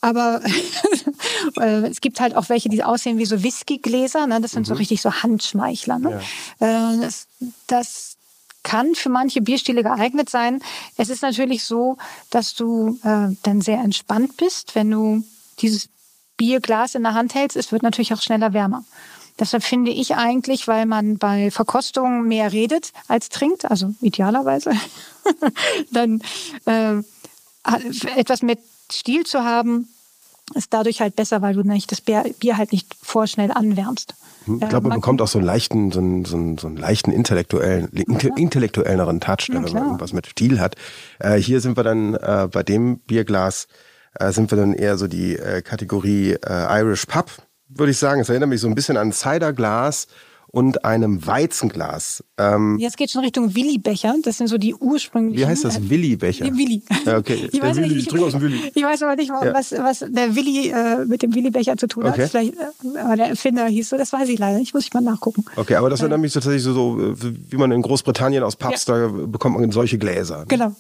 Aber äh, es gibt halt auch welche, die aussehen wie so Whiskygläser. Ne? Das sind mhm. so richtig so Handschmeichler. Ne? Ja. Äh, das, das kann für manche Bierstile geeignet sein. Es ist natürlich so, dass du äh, dann sehr entspannt bist, wenn du dieses Bierglas in der Hand hältst. Es wird natürlich auch schneller wärmer. Deshalb finde ich eigentlich, weil man bei Verkostungen mehr redet als trinkt, also idealerweise, dann äh, etwas mit Stil zu haben, ist dadurch halt besser, weil du nicht das Bier halt nicht vorschnell anwärmst. Hm, ich glaube, man bekommt auch so einen leichten, so einen, so einen, so einen leichten intellektuellen, ja, intellektuelleren Touch, wenn man irgendwas mit Stil hat. Äh, hier sind wir dann äh, bei dem Bierglas äh, sind wir dann eher so die äh, Kategorie äh, Irish Pub, würde ich sagen. Es erinnert mich so ein bisschen an Ciderglas und einem Weizenglas. Ähm, Jetzt geht schon Richtung Willi-Becher. Das sind so die ursprünglichen. Wie heißt das? Willi-Becher? Willi. Ja, okay. Ich, weiß Willi, nicht, ich, ich aus dem Willi. Ich weiß aber nicht, ja. was, was der Willi äh, mit dem Willi-Becher zu tun okay. hat. Vielleicht, äh, der Erfinder hieß so, das weiß ich leider nicht. Muss ich mal nachgucken. Okay, aber das erinnert mich tatsächlich so, so, wie man in Großbritannien aus Pubs, ja. da bekommt man solche Gläser. Ne? Genau.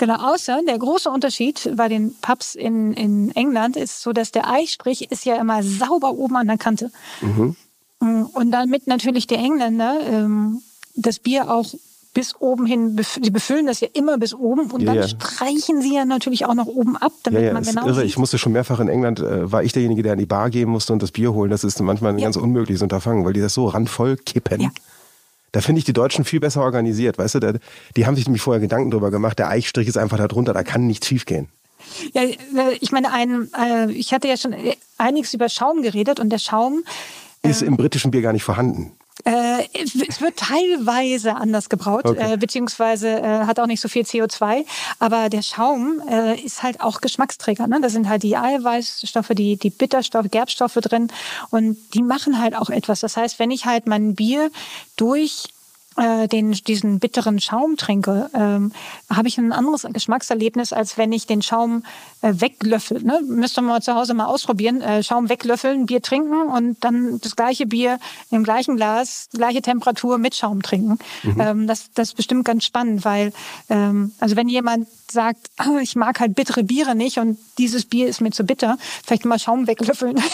Genau, außer der große Unterschied bei den Pubs in, in England ist so, dass der Eichstrich ist ja immer sauber oben an der Kante. Mhm. Und damit natürlich die Engländer ähm, das Bier auch bis oben hin, sie befüllen das ja immer bis oben und ja, dann ja. streichen sie ja natürlich auch noch oben ab, damit ja, man genau irre. Ich musste schon mehrfach in England, äh, war ich derjenige, der an die Bar gehen musste und das Bier holen. Das ist manchmal ein ganz unmögliches Unterfangen, weil die das so randvoll kippen. Da finde ich die Deutschen viel besser organisiert, weißt du? Da, die haben sich nämlich vorher Gedanken drüber gemacht. Der Eichstrich ist einfach da drunter, da kann nichts schiefgehen. Ja, äh, ich meine, ein, äh, ich hatte ja schon einiges über Schaum geredet und der Schaum ist äh, im britischen Bier gar nicht vorhanden. Äh, es wird teilweise anders gebraut, okay. äh, beziehungsweise äh, hat auch nicht so viel CO2. Aber der Schaum äh, ist halt auch Geschmacksträger. Ne? Da sind halt die Eiweißstoffe, die, die Bitterstoffe, Gerbstoffe drin und die machen halt auch etwas. Das heißt, wenn ich halt mein Bier durch den, diesen bitteren Schaum trinke, ähm, habe ich ein anderes Geschmackserlebnis, als wenn ich den Schaum äh, weglöffel. Ne? Müsste man zu Hause mal ausprobieren. Äh, Schaum weglöffeln, Bier trinken und dann das gleiche Bier im gleichen Glas, gleiche Temperatur mit Schaum trinken. Mhm. Ähm, das, das ist bestimmt ganz spannend, weil ähm, also wenn jemand sagt, oh, ich mag halt bittere Biere nicht und dieses Bier ist mir zu bitter, vielleicht mal Schaum weglöffeln.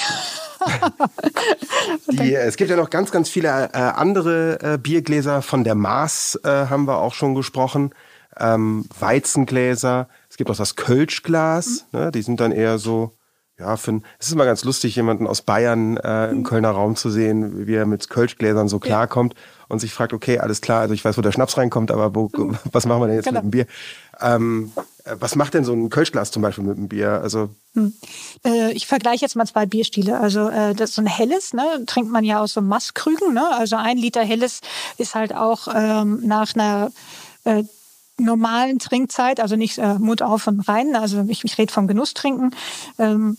Die, es gibt ja noch ganz, ganz viele äh, andere äh, Biergläser. Von der Maß äh, haben wir auch schon gesprochen. Ähm, Weizengläser. Es gibt auch das Kölschglas. Mhm. Ne? Die sind dann eher so, ja, für, es ist immer ganz lustig, jemanden aus Bayern äh, im mhm. Kölner Raum zu sehen, wie er mit Kölschgläsern so klarkommt ja. und sich fragt, okay, alles klar, also ich weiß, wo der Schnaps reinkommt, aber wo, mhm. was machen wir denn jetzt genau. mit dem Bier? Ähm, äh, was macht denn so ein Kölschglas zum Beispiel mit dem Bier? Also hm. Äh, ich vergleiche jetzt mal zwei Bierstile. Also äh, das so ein helles, ne, trinkt man ja aus so Masskrügen. Ne? Also ein Liter helles ist halt auch ähm, nach einer äh, normalen Trinkzeit, also nicht äh, Mund auf und rein. Also ich, ich rede vom Genusstrinken. Ähm,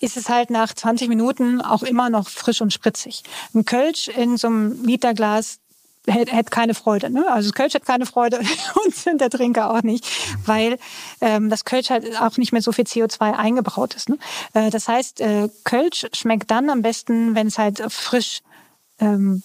ist es halt nach 20 Minuten auch immer noch frisch und spritzig. Ein Kölsch in so einem Literglas hätte, keine Freude. Ne? Also das Kölsch hat keine Freude und der Trinker auch nicht, weil ähm, das Kölsch halt auch nicht mehr so viel CO2 eingebraut ist. Ne? Äh, das heißt, äh, Kölsch schmeckt dann am besten, wenn es halt frisch ähm,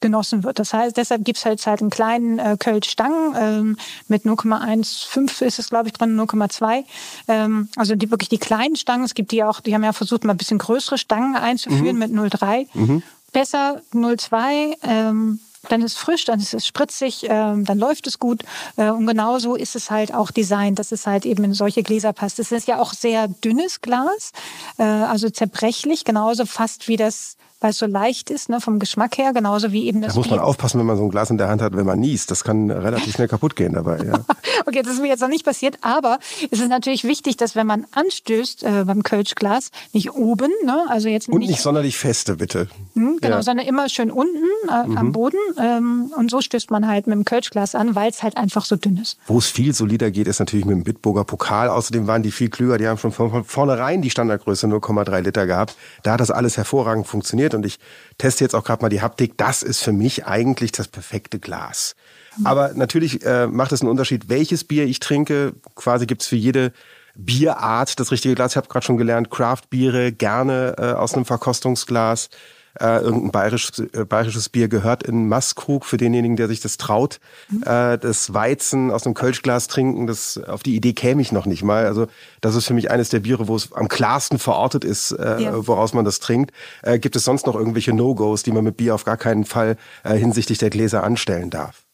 genossen wird. Das heißt, deshalb gibt's halt halt einen kleinen äh, Kölsch-Stangen ähm, mit 0,15 ist es, glaube ich, drin, 0,2. Ähm, also die wirklich die kleinen Stangen. Es gibt die auch, die haben ja versucht, mal ein bisschen größere Stangen einzuführen mhm. mit 0,3. Mhm. Besser 0,2. Ähm, dann ist es frisch, dann ist es spritzig, äh, dann läuft es gut. Äh, und genauso ist es halt auch designt, dass es halt eben in solche Gläser passt. Es ist ja auch sehr dünnes Glas, äh, also zerbrechlich, genauso fast wie das weil es so leicht ist, ne, vom Geschmack her, genauso wie eben das. Da muss man Bier. aufpassen, wenn man so ein Glas in der Hand hat, wenn man niest. Das kann relativ schnell kaputt gehen dabei. Ja. okay, das ist mir jetzt noch nicht passiert, aber es ist natürlich wichtig, dass wenn man anstößt äh, beim Kölschglas, nicht oben, ne, also jetzt und nicht, nicht sonderlich feste, bitte. Hm, genau, ja. sondern immer schön unten äh, mhm. am Boden ähm, und so stößt man halt mit dem Kölschglas an, weil es halt einfach so dünn ist. Wo es viel solider geht, ist natürlich mit dem Bitburger Pokal. Außerdem waren die viel klüger. Die haben schon von vornherein die Standardgröße 0,3 Liter gehabt. Da hat das alles hervorragend funktioniert funktioniert und ich teste jetzt auch gerade mal die Haptik. Das ist für mich eigentlich das perfekte Glas. Aber natürlich äh, macht es einen Unterschied, welches Bier ich trinke. Quasi gibt's für jede Bierart das richtige Glas. Ich habe gerade schon gelernt, Craft-Biere gerne äh, aus einem Verkostungsglas. Äh, irgendein bayerisches, äh, bayerisches Bier gehört in Maßkrug für denjenigen, der sich das traut. Mhm. Äh, das Weizen aus einem Kölschglas trinken, das auf die Idee käme ich noch nicht mal. Also das ist für mich eines der Biere, wo es am klarsten verortet ist, äh, ja. woraus man das trinkt. Äh, gibt es sonst noch irgendwelche No-Gos, die man mit Bier auf gar keinen Fall äh, hinsichtlich der Gläser anstellen darf?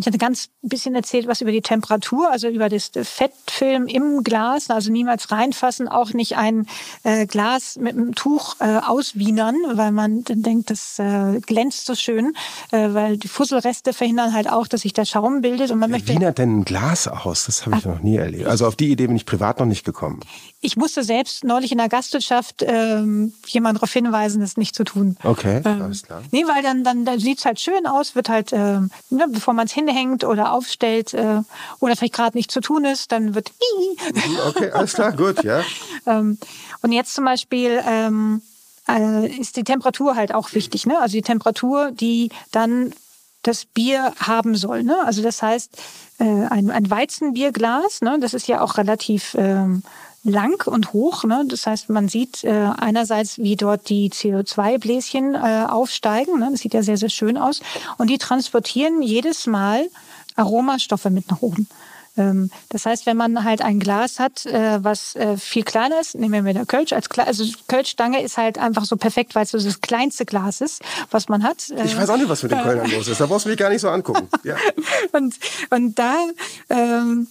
Ich hatte ganz bisschen erzählt, was über die Temperatur, also über das Fettfilm im Glas, also niemals reinfassen, auch nicht ein äh, Glas mit einem Tuch äh, auswienern, weil man dann denkt, das äh, glänzt so schön, äh, weil die Fusselreste verhindern halt auch, dass sich der Schaum bildet und man Wie möchte. Wienert denn ein Glas aus? Das habe ich Ach, noch nie erlebt. Also auf die Idee bin ich privat noch nicht gekommen. Ich musste selbst neulich in der Gastwirtschaft ähm, jemand darauf hinweisen, das nicht zu tun. Okay, ähm, alles klar. Nee, weil dann, dann, dann sieht es halt schön aus, wird halt, ähm, ne, bevor man es hinhängt oder aufstellt äh, oder vielleicht gerade nicht zu tun ist, dann wird. Mhm, okay, alles klar, gut, ja. ähm, und jetzt zum Beispiel ähm, äh, ist die Temperatur halt auch wichtig. Ne? Also die Temperatur, die dann das Bier haben soll. Ne? Also das heißt, äh, ein, ein Weizenbierglas, ne? das ist ja auch relativ ähm, lang und hoch. Ne? Das heißt, man sieht äh, einerseits, wie dort die CO2-Bläschen äh, aufsteigen. Ne? Das sieht ja sehr, sehr schön aus. Und die transportieren jedes Mal Aromastoffe mit nach oben. Ähm, das heißt, wenn man halt ein Glas hat, äh, was äh, viel kleiner ist, nehmen wir mal der Kölsch als Kle also Kölschstange ist halt einfach so perfekt, weil es so das kleinste Glas ist, was man hat. Ich weiß auch nicht, was mit den Kölnern los ist. Da brauchst du mich gar nicht so angucken. Ja. und, und da ähm,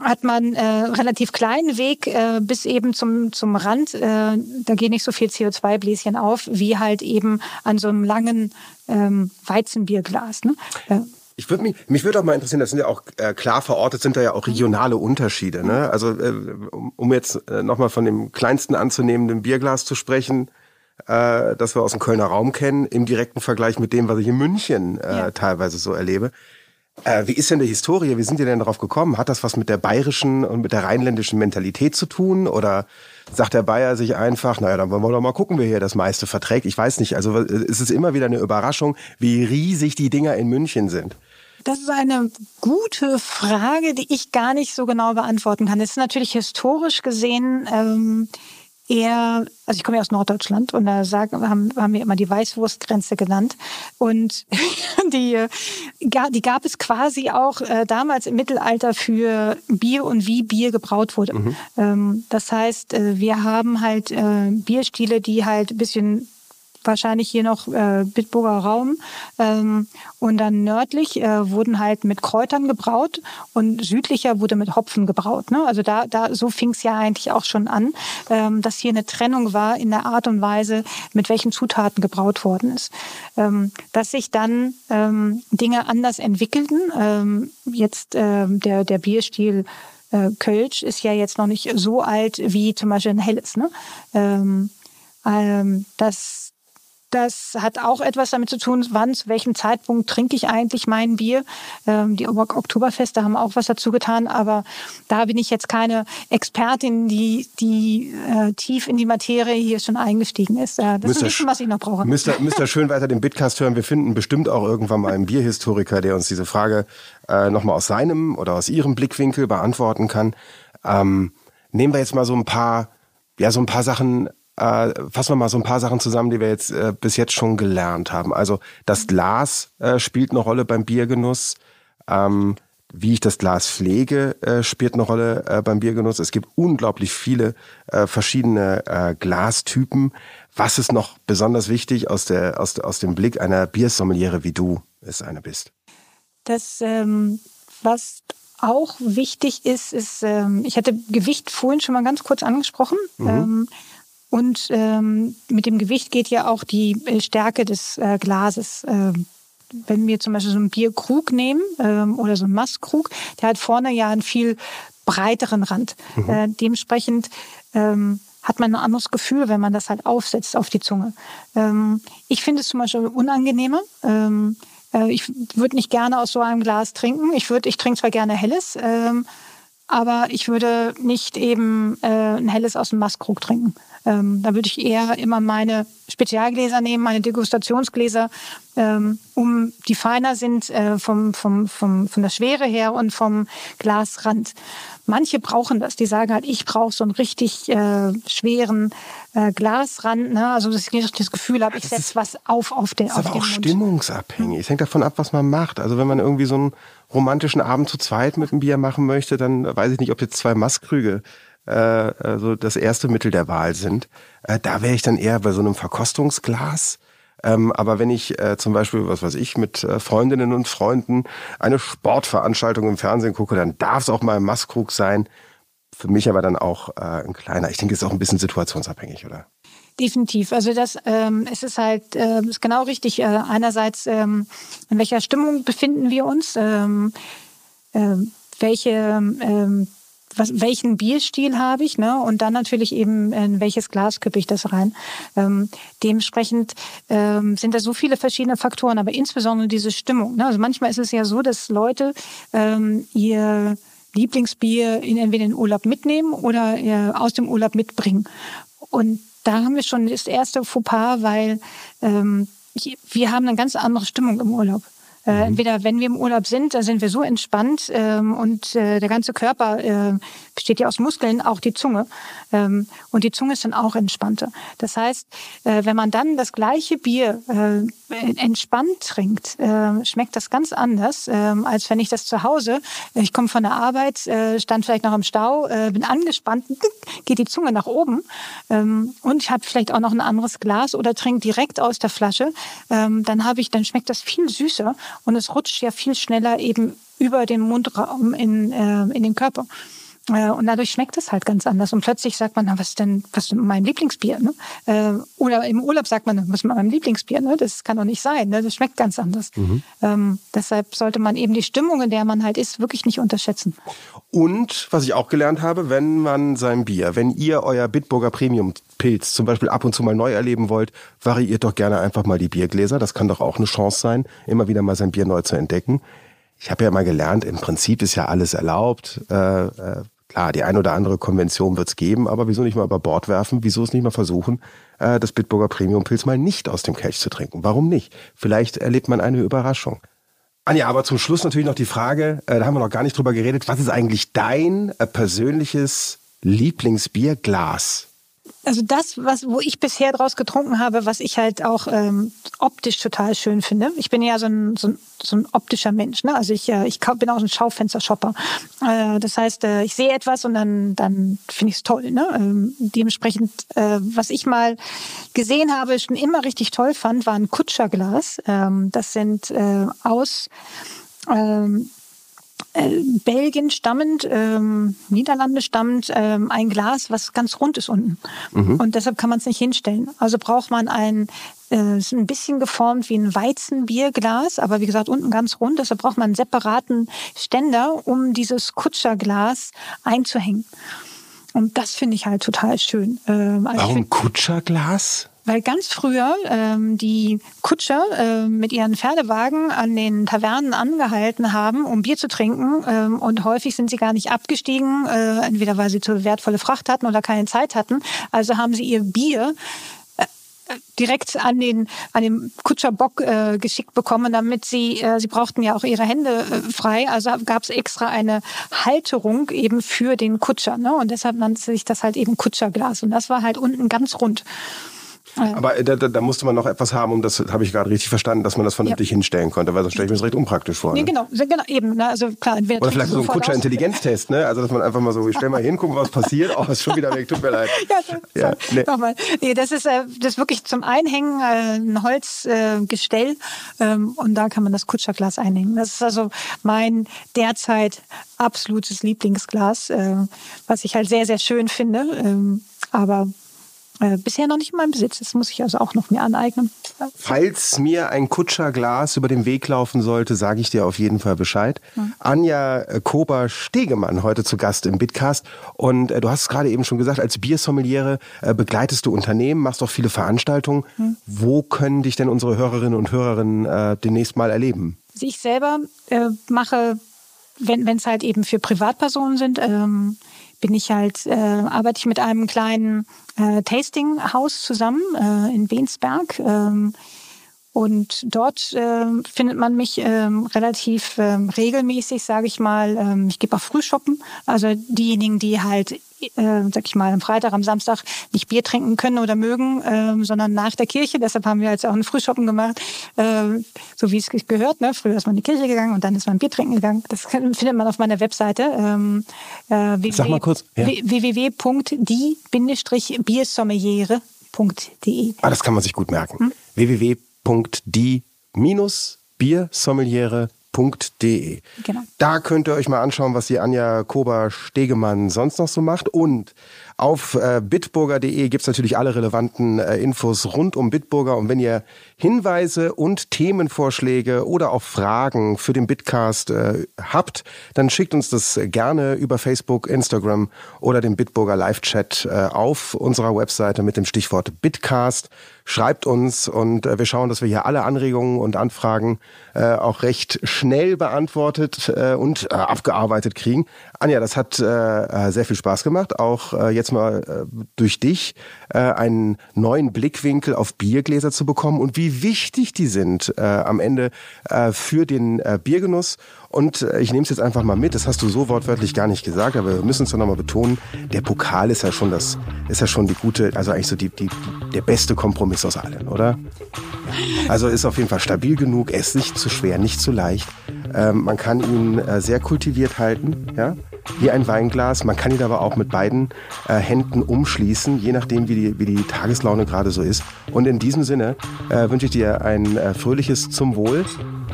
hat man äh, relativ kleinen Weg äh, bis eben zum, zum Rand. Äh, da geht nicht so viel CO2-Bläschen auf, wie halt eben an so einem langen ähm, Weizenbierglas. Ne? Äh, ich würde mich, mich würde auch mal interessieren, das sind ja auch äh, klar verortet, sind da ja auch regionale Unterschiede. Ne? Also äh, um, um jetzt äh, nochmal von dem kleinsten anzunehmenden Bierglas zu sprechen, äh, das wir aus dem Kölner Raum kennen, im direkten Vergleich mit dem, was ich in München äh, ja. teilweise so erlebe. Äh, wie ist denn die Historie? Wie sind ihr denn darauf gekommen? Hat das was mit der bayerischen und mit der rheinländischen Mentalität zu tun? Oder sagt der Bayer sich einfach, naja, dann wollen wir doch mal gucken, wer hier das meiste verträgt? Ich weiß nicht. Also es ist immer wieder eine Überraschung, wie riesig die Dinger in München sind. Das ist eine gute Frage, die ich gar nicht so genau beantworten kann. Es ist natürlich historisch gesehen ähm, eher, also ich komme ja aus Norddeutschland und da sagen, haben, haben wir immer die Weißwurstgrenze genannt. Und die, die gab es quasi auch äh, damals im Mittelalter für Bier und wie Bier gebraut wurde. Mhm. Ähm, das heißt, äh, wir haben halt äh, Bierstile, die halt ein bisschen wahrscheinlich hier noch äh, Bitburger Raum. Ähm, und dann nördlich äh, wurden halt mit Kräutern gebraut und südlicher wurde mit Hopfen gebraut. Ne? Also da, da so fing es ja eigentlich auch schon an, ähm, dass hier eine Trennung war in der Art und Weise, mit welchen Zutaten gebraut worden ist. Ähm, dass sich dann ähm, Dinge anders entwickelten. Ähm, jetzt ähm, der, der Bierstil äh, Kölsch ist ja jetzt noch nicht so alt wie zum Beispiel ein Helles. Ne? Ähm, ähm, das das hat auch etwas damit zu tun, wann, zu welchem Zeitpunkt trinke ich eigentlich mein Bier. Ähm, die Oktoberfeste haben auch was dazu getan, aber da bin ich jetzt keine Expertin, die, die äh, tief in die Materie hier schon eingestiegen ist. Äh, das ist ein bisschen, was ich noch brauche. Müsst ihr, müsst ihr schön weiter den Bitcast hören. Wir finden bestimmt auch irgendwann mal einen Bierhistoriker, der uns diese Frage äh, nochmal aus seinem oder aus ihrem Blickwinkel beantworten kann. Ähm, nehmen wir jetzt mal so ein paar, ja, so ein paar Sachen äh, fassen wir mal so ein paar Sachen zusammen, die wir jetzt äh, bis jetzt schon gelernt haben. Also das Glas äh, spielt eine Rolle beim Biergenuss. Ähm, wie ich das Glas pflege, äh, spielt eine Rolle äh, beim Biergenuss. Es gibt unglaublich viele äh, verschiedene äh, Glastypen. Was ist noch besonders wichtig aus, der, aus, aus dem Blick einer Biersommeliere, wie du es eine bist? Das, ähm, was auch wichtig ist, ist, ähm, ich hatte Gewicht vorhin schon mal ganz kurz angesprochen. Mhm. Ähm, und ähm, mit dem Gewicht geht ja auch die äh, Stärke des äh, Glases. Ähm, wenn wir zum Beispiel so einen Bierkrug nehmen ähm, oder so einen Masskrug, der hat vorne ja einen viel breiteren Rand. Mhm. Äh, dementsprechend ähm, hat man ein anderes Gefühl, wenn man das halt aufsetzt auf die Zunge. Ähm, ich finde es zum Beispiel unangenehmer. Ähm, äh, ich würde nicht gerne aus so einem Glas trinken. Ich würde, ich trinke zwar gerne helles, ähm, aber ich würde nicht eben äh, ein helles aus dem Masskrug trinken. Ähm, da würde ich eher immer meine Spezialgläser nehmen, meine Degustationsgläser, ähm, um die feiner sind äh, vom, vom, vom, von der Schwere her und vom Glasrand. Manche brauchen das, die sagen halt, ich brauche so einen richtig äh, schweren äh, Glasrand, ne? also dass ich das Gefühl habe, ich setze was auf auf den Das auf ist aber den auch Mund. stimmungsabhängig. Es hängt davon ab, was man macht. Also wenn man irgendwie so einen romantischen Abend zu zweit mit einem Bier machen möchte, dann weiß ich nicht, ob jetzt zwei Maßkrüge äh, also das erste Mittel der Wahl sind. Äh, da wäre ich dann eher bei so einem Verkostungsglas. Ähm, aber wenn ich äh, zum Beispiel, was weiß ich, mit äh, Freundinnen und Freunden eine Sportveranstaltung im Fernsehen gucke, dann darf es auch mal ein Maßkrug sein. Für mich aber dann auch äh, ein kleiner. Ich denke, es ist auch ein bisschen situationsabhängig, oder? Definitiv. Also das, ähm, es ist halt, äh, ist genau richtig. Äh, einerseits, ähm, in welcher Stimmung befinden wir uns? Ähm, ähm, welche, ähm, was, welchen Bierstil habe ich? Ne? Und dann natürlich eben, in welches Glas kippe ich das rein? Ähm, dementsprechend ähm, sind da so viele verschiedene Faktoren, aber insbesondere diese Stimmung. Ne? Also manchmal ist es ja so, dass Leute ähm, ihr Lieblingsbier in entweder in den Urlaub mitnehmen oder äh, aus dem Urlaub mitbringen. Und da haben wir schon das erste Fauxpas, weil ähm, wir haben eine ganz andere Stimmung im Urlaub. Äh, entweder wenn wir im Urlaub sind, da sind wir so entspannt ähm, und äh, der ganze Körper äh, besteht ja aus Muskeln, auch die Zunge. Ähm, und die Zunge ist dann auch entspannter. Das heißt, äh, wenn man dann das gleiche Bier äh, entspannt trinkt, äh, schmeckt das ganz anders, äh, als wenn ich das zu Hause, ich komme von der Arbeit, äh, stand vielleicht noch im Stau, äh, bin angespannt, geht die Zunge nach oben ähm, und ich habe vielleicht auch noch ein anderes Glas oder trinke direkt aus der Flasche, ähm, dann habe ich, dann schmeckt das viel süßer und es rutscht ja viel schneller eben über den Mundraum in, äh, in den Körper. Äh, Und dadurch schmeckt es halt ganz anders. Und plötzlich sagt man, na, was ist denn, was ist denn mein Lieblingsbier? Ne? Äh, Oder im Urlaub sagt man, was ist mein Lieblingsbier? Ne? Das kann doch nicht sein. Ne? Das schmeckt ganz anders. Ähm, deshalb sollte man eben die Stimmung, in der man halt ist, wirklich nicht unterschätzen. Und was ich auch gelernt habe, wenn man sein Bier, wenn ihr euer Bitburger Premium Pilz zum Beispiel ab und zu mal neu erleben wollt, variiert doch gerne einfach mal die Biergläser. Das kann doch auch eine Chance sein, immer wieder mal sein Bier neu zu entdecken. Ich habe ja mal gelernt, im Prinzip ist ja alles erlaubt. Äh, äh, klar, die ein oder andere Konvention wird's geben, aber wieso nicht mal über Bord werfen? Wieso es nicht mal versuchen, äh, das Bitburger Premium Pilz mal nicht aus dem Kelch zu trinken? Warum nicht? Vielleicht erlebt man eine Überraschung. Anja, aber zum Schluss natürlich noch die Frage, äh, da haben wir noch gar nicht drüber geredet, was ist eigentlich dein äh, persönliches Lieblingsbierglas? Also das, was, wo ich bisher draus getrunken habe, was ich halt auch ähm, optisch total schön finde. Ich bin ja so ein, so ein, so ein optischer Mensch. Ne? Also ich, äh, ich bin auch so ein Schaufenster-Shopper. Äh, das heißt, äh, ich sehe etwas und dann, dann finde ich es toll. Ne? Ähm, dementsprechend, äh, was ich mal gesehen habe, schon immer richtig toll fand, war ein Kutscherglas. Ähm, das sind äh, aus ähm, äh, Belgien stammend, ähm, Niederlande stammend, ähm, ein Glas, was ganz rund ist unten. Und deshalb kann man es nicht hinstellen. Also braucht man ein, äh, ist ein bisschen geformt wie ein Weizenbierglas, aber wie gesagt unten ganz rund. Deshalb braucht man einen separaten Ständer, um dieses Kutscherglas einzuhängen. Und das finde ich halt total schön. Ähm, also Warum Kutscherglas? Weil ganz früher ähm, die Kutscher äh, mit ihren Pferdewagen an den Tavernen angehalten haben, um Bier zu trinken. Ähm, und häufig sind sie gar nicht abgestiegen, äh, entweder weil sie zu wertvolle Fracht hatten oder keine Zeit hatten. Also haben sie ihr Bier äh, direkt an den an den Kutscherbock äh, geschickt bekommen, damit sie äh, sie brauchten ja auch ihre Hände äh, frei, also gab es extra eine Halterung eben für den Kutscher, ne? Und deshalb nannte sich das halt eben Kutscherglas und das war halt unten ganz rund. Aber äh, da, da, da musste man noch etwas haben, um das habe ich gerade richtig verstanden, dass man das vernünftig hinstellen konnte, weil sonst stelle ich mir das recht unpraktisch vor. Nee, Ne? genau, so- genau, eben. Ne? Also klar, entweder Oder vielleicht so ein sofort aus. Kutscher-Intelligenztest, ne? Also dass man einfach mal so, ich stell mal hin, gucken, was passiert. Oh, ist schon wieder weg, tut mir leid. Ja, so, Ja, nee. nochmal. Nee, das ist, äh, das ist wirklich zum Einhängen äh, ein Holzgestell äh, Gestell, ähm, und da kann man das Kutscherglas einhängen. Das ist also mein derzeit absolutes Lieblingsglas, was ich halt sehr, sehr schön finde, ähm, aber äh, bisher noch nicht in meinem Besitz. Das muss ich also auch noch mir aneignen. Falls mir ein Kutscherglas über den Weg laufen sollte, sage ich dir auf jeden Fall Bescheid. Anja äh, Kober-Stegemann heute zu Gast im Bitcast. Und äh, du hast es gerade eben schon gesagt, als Biersommeliere äh, begleitest du Unternehmen, machst auch viele Veranstaltungen. Wo können dich denn unsere Hörerinnen und Hörerinnen äh, demnächst mal erleben? Also ich selber äh, mache, wenn es halt eben für Privatpersonen sind, ähm, bin ich halt, äh, arbeite ich mit einem kleinen äh, Tasting-Haus zusammen äh, in Wensberg. Ähm, und dort äh, findet man mich ähm, relativ ähm, regelmäßig, sage ich mal. Ähm, ich gebe auch Frühshoppen. Also diejenigen, die halt, äh, sag ich mal, am Freitag, am Samstag nicht Bier trinken können oder mögen, äh, sondern nach der Kirche. Deshalb haben wir jetzt auch ein Frühshoppen gemacht, äh, so wie es gehört. Ne? Früher ist man in die Kirche gegangen und dann ist man Bier trinken gegangen. Das findet man auf meiner Webseite. Ähm, äh, Sag mal kurz. Ja. www.die-strich-biersommeliere.de. Ah, das kann man sich gut merken. Hm? www www.die-biersommeliere.de. Genau. Da könnt ihr euch mal anschauen, was die Anja Kober-Stegemann sonst noch so macht. Und auf äh, bitburger.de gibt's natürlich alle relevanten äh, Infos rund um Bitburger. Und wenn ihr Hinweise und Themenvorschläge oder auch Fragen für den Bitcast äh, habt, dann schickt uns das gerne über Facebook, Instagram oder den Bitburger Live-Chat äh, auf unserer Webseite mit dem Stichwort Bitcast. Schreibt uns und äh, wir schauen, dass wir hier alle Anregungen und Anfragen äh, auch recht schnell beantwortet äh, und abgearbeitet kriegen. Anja, das hat äh, sehr viel Spaß gemacht, auch äh, jetzt mal äh, durch dich äh, einen neuen Blickwinkel auf Biergläser zu bekommen und wie wichtig die sind äh, am Ende äh, für den äh, Biergenuss. Und äh, ich nehme es jetzt einfach mal mit, das hast du so wortwörtlich gar nicht gesagt, aber wir müssen es doch nochmal betonen, der Pokal ist ja schon das, ist ja schon die gute, also eigentlich so die, die, der beste Kompromiss aus allen, oder? Also ist auf jeden Fall stabil genug, er ist nicht zu schwer, nicht zu leicht. Ähm, man kann ihn äh, sehr kultiviert halten, ja, wie ein Weinglas. Man kann ihn aber auch mit beiden äh, Händen umschließen, je nachdem, wie die, wie die Tageslaune gerade so ist. Und in diesem Sinne äh, wünsche ich dir ein äh, fröhliches Zum Wohl.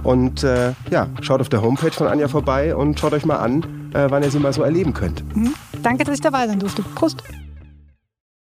Und äh, ja, schaut auf der Homepage von Anja vorbei und schaut euch mal an, äh, wann ihr sie mal so erleben könnt. Mhm. Danke, dass ich dabei sein durfte. Prost!